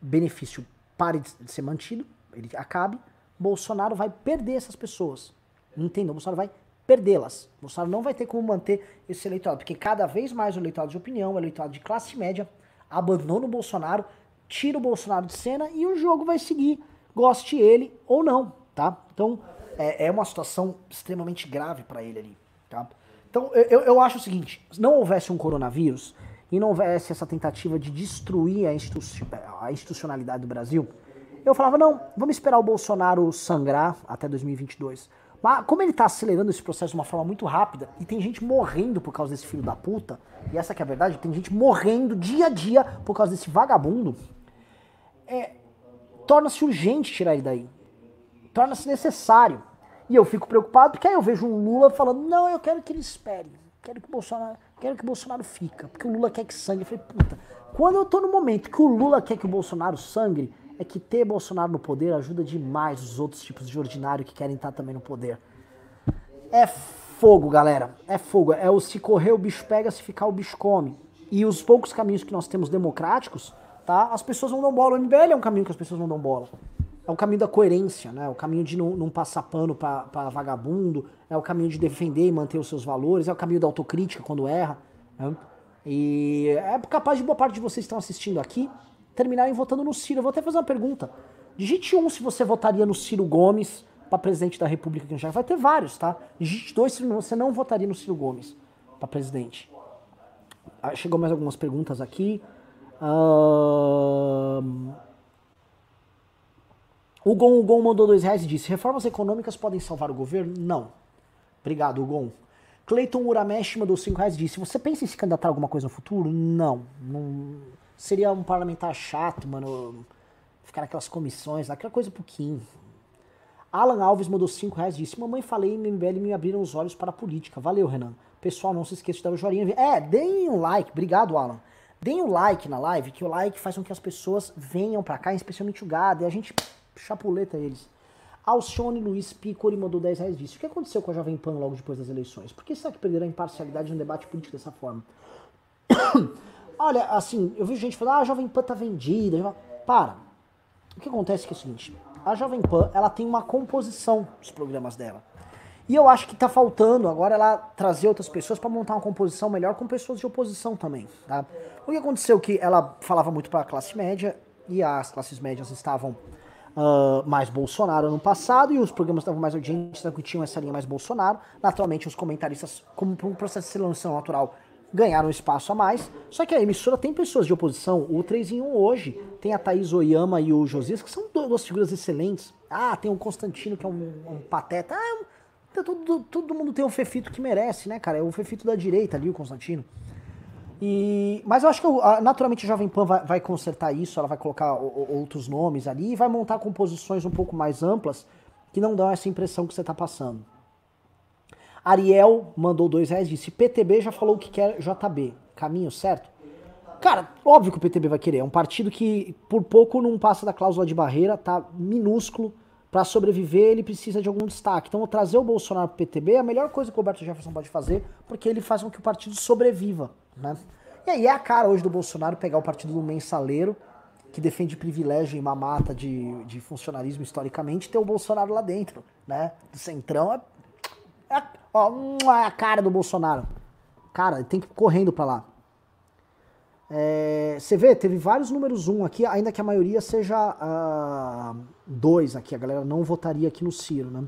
benefício pare de ser mantido, ele acabe, Bolsonaro vai perder essas pessoas. Entendam, o Bolsonaro vai perdê-las. Bolsonaro não vai ter como manter esse eleitorado, porque cada vez mais o eleitorado de opinião, o eleitorado de classe média, abandona o Bolsonaro, tira o Bolsonaro de cena e o jogo vai seguir, goste ele ou não, tá? Então, é, é uma situação extremamente grave para ele ali, tá? Então, eu, eu acho o seguinte, se não houvesse um coronavírus e não houvesse essa tentativa de destruir a, institu a institucionalidade do Brasil, eu falava, não, vamos esperar o Bolsonaro sangrar até 2022 Mas como ele tá acelerando esse processo de uma forma muito rápida, e tem gente morrendo por causa desse filho da puta, e essa é a verdade, tem gente morrendo dia a dia por causa desse vagabundo, é, torna-se urgente tirar ele daí. Torna-se necessário. E eu fico preocupado porque aí eu vejo um Lula falando, não, eu quero que ele espere. Quero que o Bolsonaro, quero que o Bolsonaro fica, porque o Lula quer que sangue. Eu falei, puta, quando eu tô no momento que o Lula quer que o Bolsonaro sangre, é que ter Bolsonaro no poder ajuda demais os outros tipos de ordinário que querem estar também no poder. É fogo, galera. É fogo. É o se correr o bicho pega, se ficar o bicho come. E os poucos caminhos que nós temos democráticos, tá? As pessoas não dão bola. O MBL é um caminho que as pessoas não dão bola. É o caminho da coerência, né? É o caminho de não, não passar pano para vagabundo, é o caminho de defender e manter os seus valores, é o caminho da autocrítica quando erra. Né? E é capaz de boa parte de vocês que estão assistindo aqui terminarem votando no Ciro. Eu vou até fazer uma pergunta. Digite um se você votaria no Ciro Gomes para presidente da República que já vai ter vários, tá? Digite dois se você não votaria no Ciro Gomes para presidente. Ah, chegou mais algumas perguntas aqui. Uh... O Gon, o Gon mandou dois reais e disse: Reformas econômicas podem salvar o governo? Não. Obrigado, Gon. Cleiton Uramesh mandou cinco reais e disse: Você pensa em se candidatar a alguma coisa no futuro? Não. não. Seria um parlamentar chato, mano. Ficar naquelas comissões, aquela coisa pouquinho. Alan Alves mandou cinco reais e disse: Mamãe, falei em MBL me abriram os olhos para a política. Valeu, Renan. Pessoal, não se esqueça de dar o joinha. É, deem um like. Obrigado, Alan. Deem um like na live, que o like faz com que as pessoas venham para cá, especialmente o gado, e a gente chapuleta eles. Alcione Luiz Picori mandou 10 reais disse: O que aconteceu com a Jovem Pan logo depois das eleições? Por que será que perderam a imparcialidade no debate político dessa forma? Olha, assim, eu vi gente falando, ah, a Jovem Pan tá vendida. Para. O que acontece é, que é o seguinte, a Jovem Pan, ela tem uma composição dos programas dela. E eu acho que tá faltando agora ela trazer outras pessoas para montar uma composição melhor com pessoas de oposição também, tá? O que aconteceu é que ela falava muito para a classe média e as classes médias estavam uh, mais Bolsonaro no passado e os programas estavam mais audientes, que tinham essa linha mais Bolsonaro. Naturalmente, os comentaristas, como por um processo de seleção natural, ganharam espaço a mais. Só que a emissora tem pessoas de oposição. O 3 em 1 hoje tem a Thaís Oyama e o Josias, que são duas figuras excelentes. Ah, tem o Constantino, que é um, um pateta. Ah, todo, todo mundo tem um Fefito que merece, né, cara? É o Fefito da direita ali, o Constantino. E, mas eu acho que naturalmente a Jovem Pan vai, vai consertar isso, ela vai colocar o, outros nomes ali e vai montar composições um pouco mais amplas que não dão essa impressão que você está passando. Ariel mandou dois reais disse: PTB já falou que quer JB. Caminho certo? Cara, óbvio que o PTB vai querer. É um partido que por pouco não passa da cláusula de barreira, tá minúsculo. Para sobreviver, ele precisa de algum destaque. Então, trazer o Bolsonaro pro PTB é a melhor coisa que o Roberto Jefferson pode fazer, porque ele faz com que o partido sobreviva. Né? E aí é a cara hoje do Bolsonaro pegar o partido do mensaleiro, que defende privilégio e mamata de, de funcionalismo historicamente, ter o Bolsonaro lá dentro, né? Do centrão é é, ó, é a cara do Bolsonaro. Cara, tem que ir correndo pra lá. É, você vê, teve vários números 1 um aqui, ainda que a maioria seja 2 uh, aqui. A galera não votaria aqui no Ciro, né?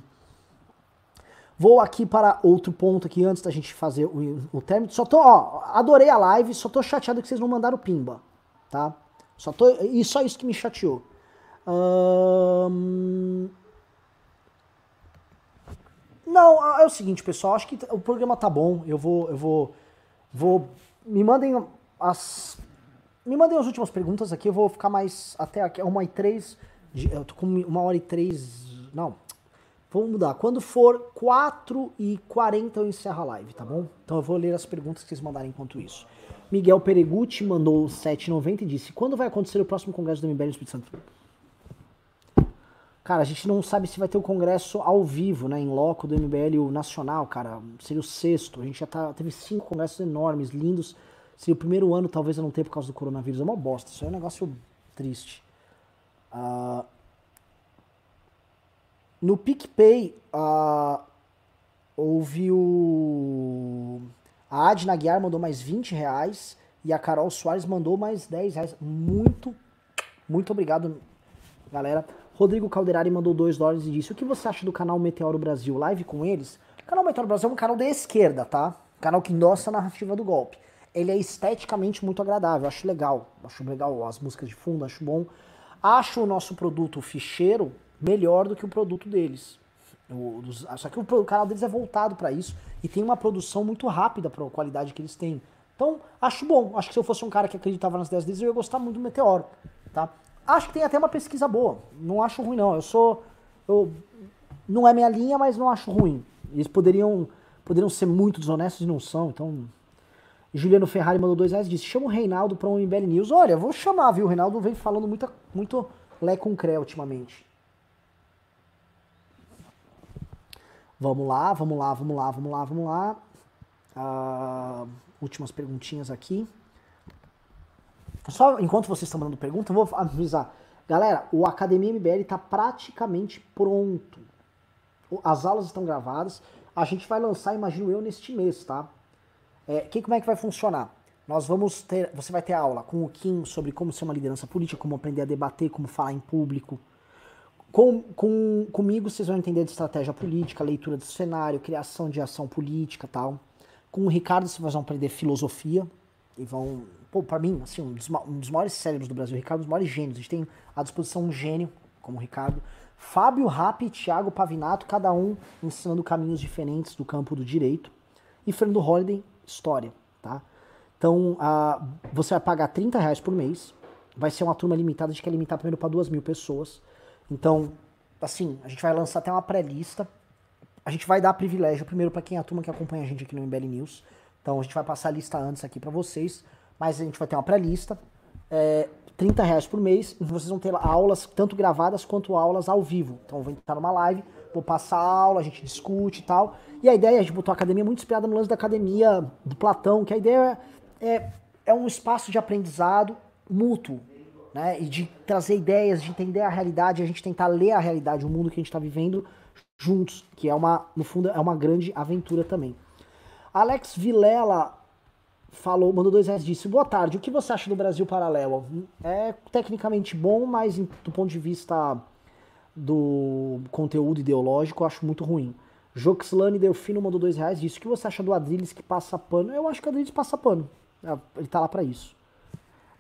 Vou aqui para outro ponto aqui antes da gente fazer o, o término. Só tô, ó, adorei a live, só tô chateado que vocês não mandaram pimba, tá? Só tô, e só isso que me chateou. Um, não, é o seguinte, pessoal, acho que o programa tá bom. Eu vou, eu vou, vou, me mandem as, me mandem as últimas perguntas aqui. Eu vou ficar mais até aqui uma e três, eu tô com uma hora e três, não. Vamos mudar. Quando for 4 e 40 eu encerro a live, tá bom? Então eu vou ler as perguntas que vocês mandarem enquanto isso. Miguel Peregutti mandou 7,90 e disse: Quando vai acontecer o próximo congresso do MBL no Espírito Santo? Cara, a gente não sabe se vai ter o congresso ao vivo, né, em loco do MBL nacional, cara. Seria o sexto. A gente já tá, teve cinco congressos enormes, lindos. Seria o primeiro ano, talvez eu não tenha por causa do coronavírus. É uma bosta. Isso é um negócio triste. Uh, no PicPay, uh, houve o. A Adna Guiar mandou mais 20 reais e a Carol Soares mandou mais 10 reais. Muito, muito obrigado, galera. Rodrigo Calderari mandou 2 dólares e disse: O que você acha do canal Meteoro Brasil? Live com eles? O canal Meteoro Brasil é um canal da esquerda, tá? canal que endossa a narrativa do golpe. Ele é esteticamente muito agradável, acho legal. Acho legal as músicas de fundo, acho bom. Acho o nosso produto, o ficheiro, melhor do que o produto deles. O, só que o, o, canal deles é voltado para isso e tem uma produção muito rápida para a qualidade que eles têm. Então, acho bom. Acho que se eu fosse um cara que acreditava nas ideias deles, eu ia gostar muito do Meteoro, tá? Acho que tem até uma pesquisa boa. Não acho ruim, não. Eu sou. Eu, não é minha linha, mas não acho ruim. Eles poderiam, poderiam ser muito desonestos e não são, então. Juliano Ferrari mandou dois reais e disse: chama o Reinaldo para um MBL News. Olha, vou chamar, viu? O Reinaldo vem falando muita, muito lé com ultimamente. Vamos lá, vamos lá, vamos lá, vamos lá, vamos lá. Uh, últimas perguntinhas aqui. Só enquanto vocês estão mandando pergunta, eu vou avisar. Galera, o Academia MBL está praticamente pronto. As aulas estão gravadas. A gente vai lançar, imagino eu, neste mês, tá? É, que, como é que vai funcionar? Nós vamos ter, você vai ter aula com o Kim sobre como ser uma liderança política, como aprender a debater, como falar em público, com, com, comigo vocês vão entender de estratégia política, leitura do cenário, criação de ação política tal. Com o Ricardo vocês vão aprender filosofia e vão... Pô, pra mim, assim, um dos, um dos maiores cérebros do Brasil, Ricardo é um dos maiores gênios. A gente tem à disposição um gênio, como o Ricardo. Fábio Rapp e Thiago Pavinato, cada um ensinando caminhos diferentes do campo do direito. E Fernando Holliday, história, tá? Então, uh, você vai pagar 30 reais por mês. Vai ser uma turma limitada, a gente quer limitar primeiro para duas mil pessoas. Então, assim, a gente vai lançar até uma pré-lista. A gente vai dar privilégio primeiro para quem é a turma que acompanha a gente aqui no MBL News. Então a gente vai passar a lista antes aqui para vocês, mas a gente vai ter uma pré-lista. É, 30 reais por mês, e vocês vão ter aulas tanto gravadas quanto aulas ao vivo. Então eu vou entrar numa live, vou passar a aula, a gente discute e tal. E a ideia, a gente botou a academia muito inspirada no lance da academia do Platão, que a ideia é, é um espaço de aprendizado mútuo né? E de trazer ideias, de entender a realidade, a gente tentar ler a realidade, o mundo que a gente está vivendo juntos, que é uma, no fundo, é uma grande aventura também. Alex Vilela falou, mandou dois reais disse: Boa tarde, o que você acha do Brasil Paralelo? É tecnicamente bom, mas do ponto de vista do conteúdo ideológico, eu acho muito ruim. Joxlane Delfino mandou dois reais disse: O que você acha do Adriles que passa pano? Eu acho que o Adriles passa pano. É, ele tá lá para isso.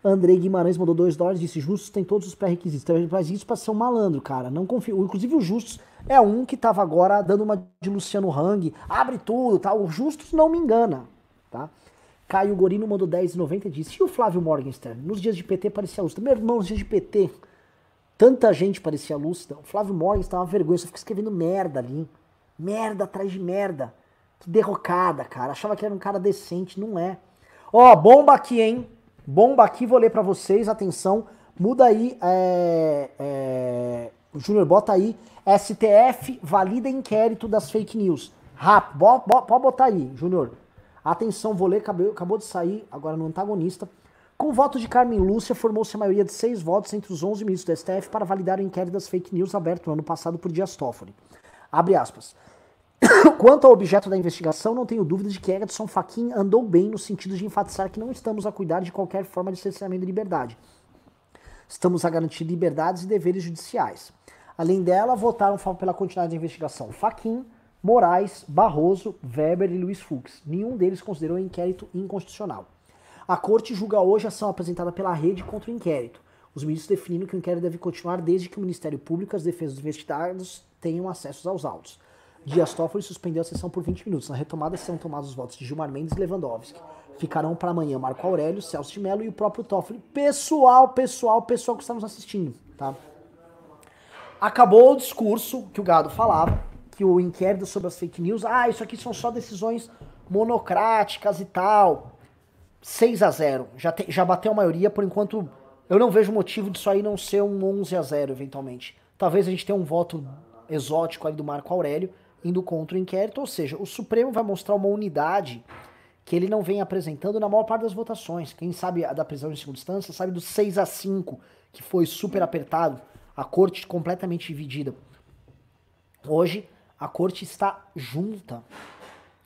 Andrei Guimarães mandou 2 dólares disse: Justus tem todos os pré-requisitos. Mas isso para ser um malandro, cara. Não confio. Inclusive o Justus é um que tava agora dando uma de Luciano Hang. Abre tudo, tá? O Justus não me engana, tá? Caio Gorino mandou 10,90 e disse: E o Flávio Morgenstern? Nos dias de PT parecia lúcido. Meu irmão, nos dias de PT, tanta gente parecia lúcida. O Flávio Morgenstern uma vergonha, só fica escrevendo merda ali. Merda atrás de merda. Que derrocada, cara. Achava que era um cara decente, não é. Ó, bomba aqui, hein? Bomba aqui, vou ler para vocês, atenção. Muda aí, é, é, Júnior, bota aí. STF valida inquérito das fake news. Rápido, pode botar aí, Júnior. Atenção, vou ler, acabou, acabou de sair agora no antagonista. Com o voto de Carmen Lúcia, formou-se a maioria de seis votos entre os 11 ministros do STF para validar o inquérito das fake news aberto no ano passado por Dias Toffoli. Abre aspas. Quanto ao objeto da investigação, não tenho dúvida de que Edson Fachin andou bem no sentido de enfatizar que não estamos a cuidar de qualquer forma de cerceamento de liberdade. Estamos a garantir liberdades e deveres judiciais. Além dela, votaram pela continuidade da investigação Fachin, Moraes, Barroso, Weber e Luiz Fux. Nenhum deles considerou o inquérito inconstitucional. A corte julga hoje a ação apresentada pela rede contra o inquérito. Os ministros definiram que o inquérito deve continuar desde que o Ministério Público e as defesas dos investigados tenham acesso aos autos. Dias Toffoli suspendeu a sessão por 20 minutos. Na retomada serão tomados os votos de Gilmar Mendes e Lewandowski. Ficarão para amanhã Marco Aurélio, Celso de Mello e o próprio Toffoli. Pessoal, pessoal, pessoal que está nos assistindo, tá? Acabou o discurso que o Gado falava, que o inquérito sobre as fake news, ah, isso aqui são só decisões monocráticas e tal. 6 a 0 já, te, já bateu a maioria, por enquanto eu não vejo motivo disso aí não ser um 11 a 0 eventualmente. Talvez a gente tenha um voto exótico ali do Marco Aurélio, indo contra o inquérito, ou seja, o Supremo vai mostrar uma unidade que ele não vem apresentando na maior parte das votações. Quem sabe a da prisão em segunda instância sabe do 6 a 5, que foi super apertado, a corte completamente dividida. Hoje, a corte está junta.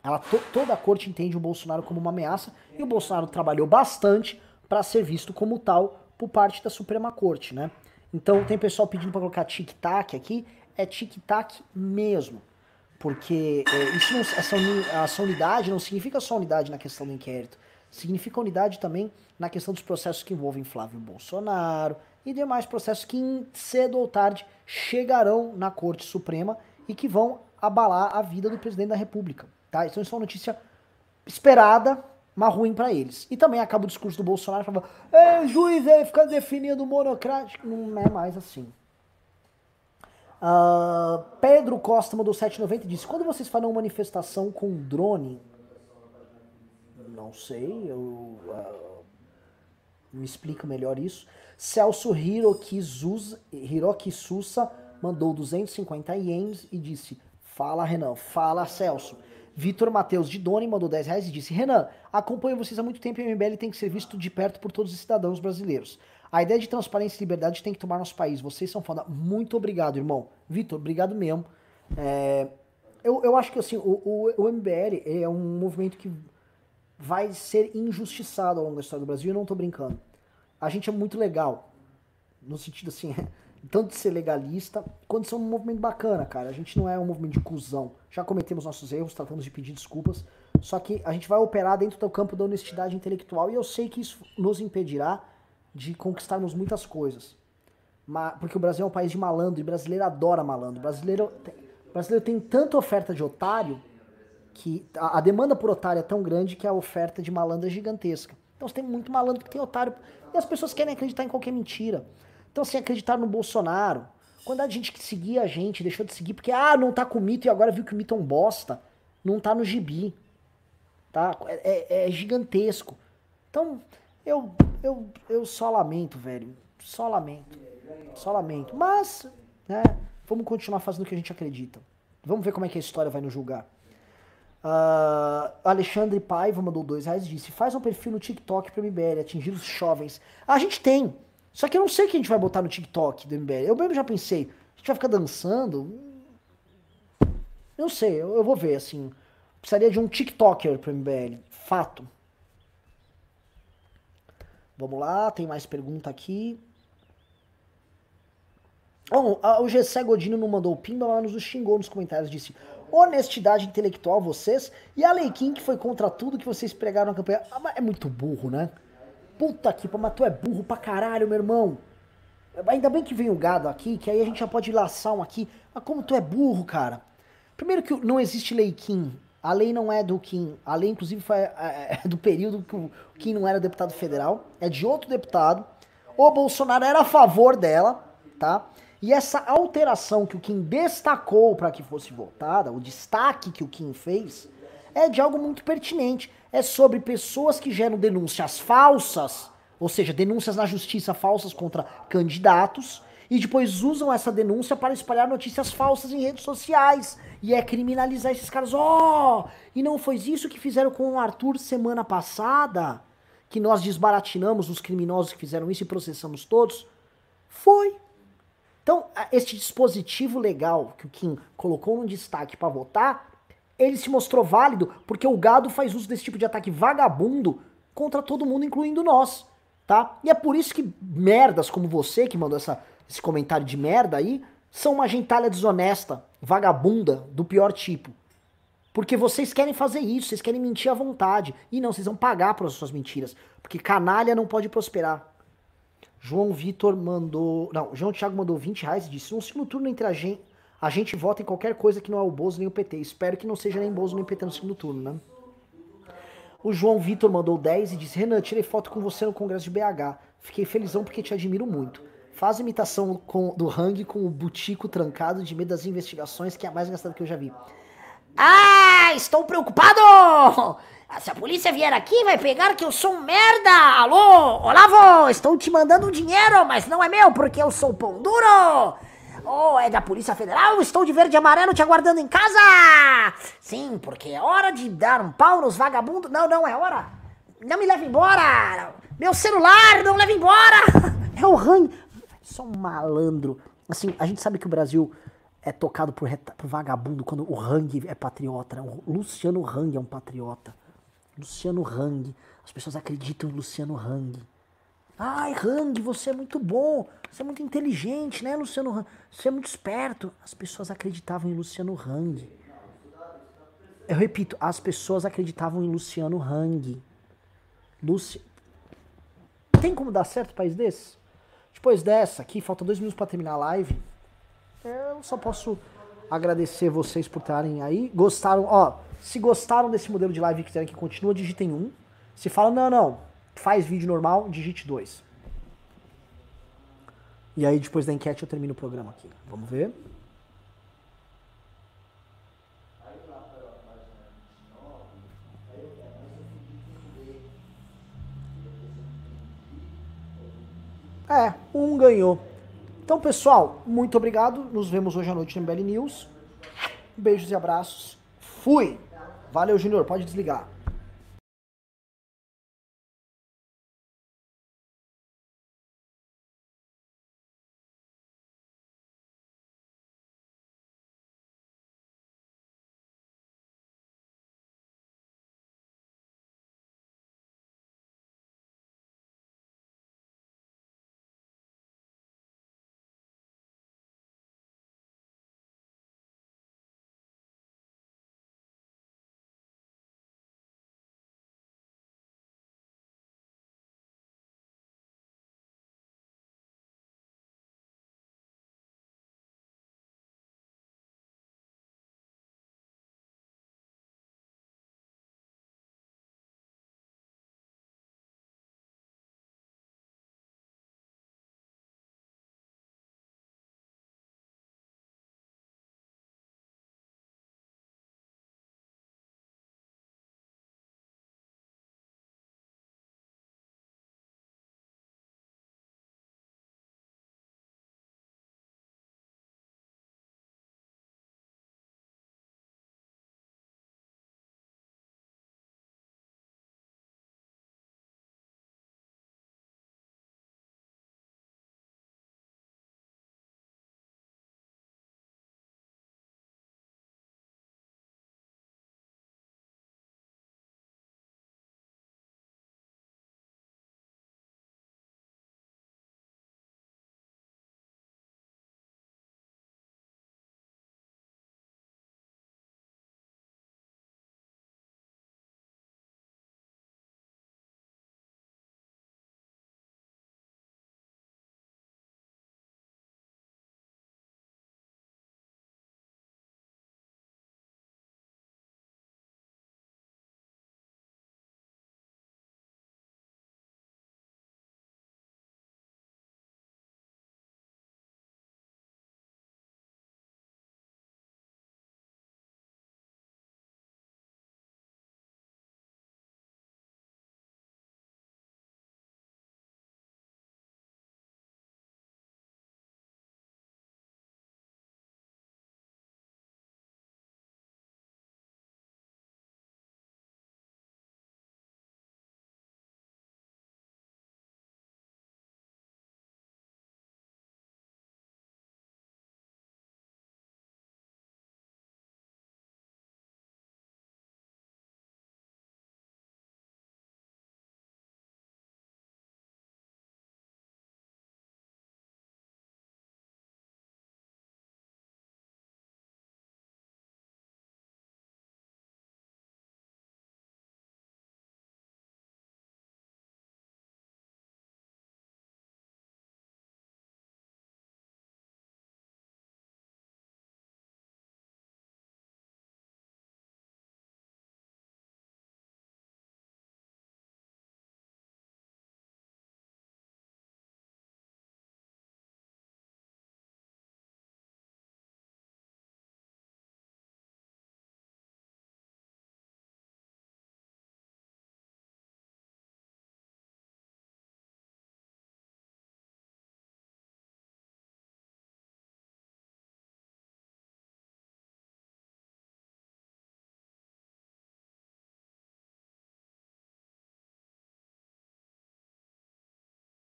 Ela, to, toda a corte entende o Bolsonaro como uma ameaça e o Bolsonaro trabalhou bastante para ser visto como tal por parte da Suprema Corte, né? Então tem pessoal pedindo para colocar tic-tac aqui, é tic-tac mesmo. Porque é, isso não, essa, essa unidade não significa só unidade na questão do inquérito. Significa unidade também na questão dos processos que envolvem Flávio Bolsonaro e demais processos que cedo ou tarde chegarão na Corte Suprema e que vão abalar a vida do presidente da república, tá? Então isso é uma notícia esperada, mas ruim para eles. E também acaba o discurso do Bolsonaro falando, é, juiz aí fica definindo monocrático. Não é mais assim. Uh, Pedro Costa mandou 790 e disse: Quando vocês farão manifestação com drone? Não sei, eu. Uh, me explica melhor isso. Celso Hiroki, Zuz, Hiroki Susa mandou 250 ienes e disse: Fala, Renan. Fala, Celso. Vitor Matheus de Doni mandou 10 reais e disse: Renan, acompanho vocês há muito tempo e o MBL tem que ser visto de perto por todos os cidadãos brasileiros. A ideia de transparência e liberdade tem que tomar nosso país. Vocês são foda. Muito obrigado, irmão. Vitor, obrigado mesmo. É, eu, eu acho que assim, o, o, o MBL é um movimento que vai ser injustiçado ao longo da história do Brasil. Eu não tô brincando. A gente é muito legal. No sentido assim, tanto de ser legalista, quanto de ser um movimento bacana, cara. A gente não é um movimento de cuzão. Já cometemos nossos erros, tratamos de pedir desculpas. Só que a gente vai operar dentro do campo da honestidade intelectual e eu sei que isso nos impedirá de conquistarmos muitas coisas. Porque o Brasil é um país de malandro e brasileiro adora malandro. O brasileiro, o brasileiro tem tanta oferta de otário que a, a, demanda por otário é tão grande que a oferta de malandro é gigantesca. Então você tem muito malandro que tem otário e as pessoas querem acreditar em qualquer mentira. Então assim, acreditar no Bolsonaro, quando a gente que seguia a gente deixou de seguir porque ah, não tá com o mito e agora viu que o mito é um bosta, não tá no gibi. Tá? É, é, é gigantesco. Então, eu, eu, eu só lamento, velho. Só lamento. Só lamento. Mas, né, vamos continuar fazendo o que a gente acredita. Vamos ver como é que a história vai nos julgar. Uh, Alexandre Paiva mandou dois reais e disse: faz um perfil no TikTok pro MBL, atingir os jovens. A gente tem. Só que eu não sei o que a gente vai botar no TikTok do MBL. Eu mesmo já pensei. A gente vai ficar dançando? Não sei, eu, eu vou ver, assim. Precisaria de um TikToker pro MBL. Fato. Vamos lá, tem mais pergunta aqui. Oh, o Gessé Godino não mandou pimba, mas nos xingou nos comentários. Disse: honestidade intelectual vocês. E a Leikin, que foi contra tudo que vocês pregaram na campanha. Ah, é muito burro, né? Puta que pariu, mas tu é burro pra caralho, meu irmão. Ainda bem que vem o gado aqui, que aí a gente já pode laçar um aqui. Mas como tu é burro, cara. Primeiro que não existe Leikin a lei não é do Kim. A lei, inclusive, foi é, é do período que o Kim não era deputado federal. É de outro deputado. O Bolsonaro era a favor dela, tá? E essa alteração que o Kim destacou para que fosse votada, o destaque que o Kim fez, é de algo muito pertinente. É sobre pessoas que geram denúncias falsas, ou seja, denúncias na justiça falsas contra candidatos, e depois usam essa denúncia para espalhar notícias falsas em redes sociais. E é criminalizar esses caras. Ó! Oh! E não foi isso que fizeram com o Arthur semana passada? Que nós desbaratinamos os criminosos que fizeram isso e processamos todos? Foi. Então, este dispositivo legal que o Kim colocou no destaque para votar, ele se mostrou válido porque o gado faz uso desse tipo de ataque vagabundo contra todo mundo, incluindo nós, tá? E é por isso que merdas como você que mandou essa esse comentário de merda aí, são uma gentalha desonesta, vagabunda, do pior tipo. Porque vocês querem fazer isso, vocês querem mentir à vontade. E não, vocês vão pagar pelas suas mentiras. Porque canalha não pode prosperar. João Vitor mandou. Não, João Thiago mandou 20 reais e disse: um segundo turno entre a gente. A gente vota em qualquer coisa que não é o Bozo nem o PT. Espero que não seja nem Bozo nem PT no segundo turno, né? O João Vitor mandou 10 e disse: Renan, tirei foto com você no Congresso de BH. Fiquei felizão porque te admiro muito. Faz imitação com, do Hang com o butico trancado de medo das investigações, que é a mais engraçada que eu já vi. Ah, estou preocupado! Se a polícia vier aqui, vai pegar que eu sou um merda! Alô, Olavo, estou te mandando dinheiro, mas não é meu, porque eu sou pão duro! Oh, é da Polícia Federal, estou de verde e amarelo te aguardando em casa! Sim, porque é hora de dar um pau nos vagabundos. Não, não, é hora! Não me leve embora! Meu celular, não leve embora! É o Hang. Só um malandro. Assim, a gente sabe que o Brasil é tocado por, por vagabundo quando o Hang é patriota. O Luciano Hang é um patriota. Luciano Hang. As pessoas acreditam em Luciano Hang. Ai, Hang, você é muito bom. Você é muito inteligente, né, Luciano Hang? Você é muito esperto. As pessoas acreditavam em Luciano Hang. Eu repito, as pessoas acreditavam em Luciano Hang. Luci... Tem como dar certo um país desse? Depois dessa aqui, falta dois minutos para terminar a live. Eu só posso agradecer vocês por estarem aí. Gostaram, ó, se gostaram desse modelo de live e quiserem que continue, digitem um. Se fala, não, não, faz vídeo normal, digite dois. E aí depois da enquete eu termino o programa aqui. Vamos ver. É, um ganhou. Então, pessoal, muito obrigado. Nos vemos hoje à noite no MBL News. Beijos e abraços. Fui! Valeu, Junior. Pode desligar.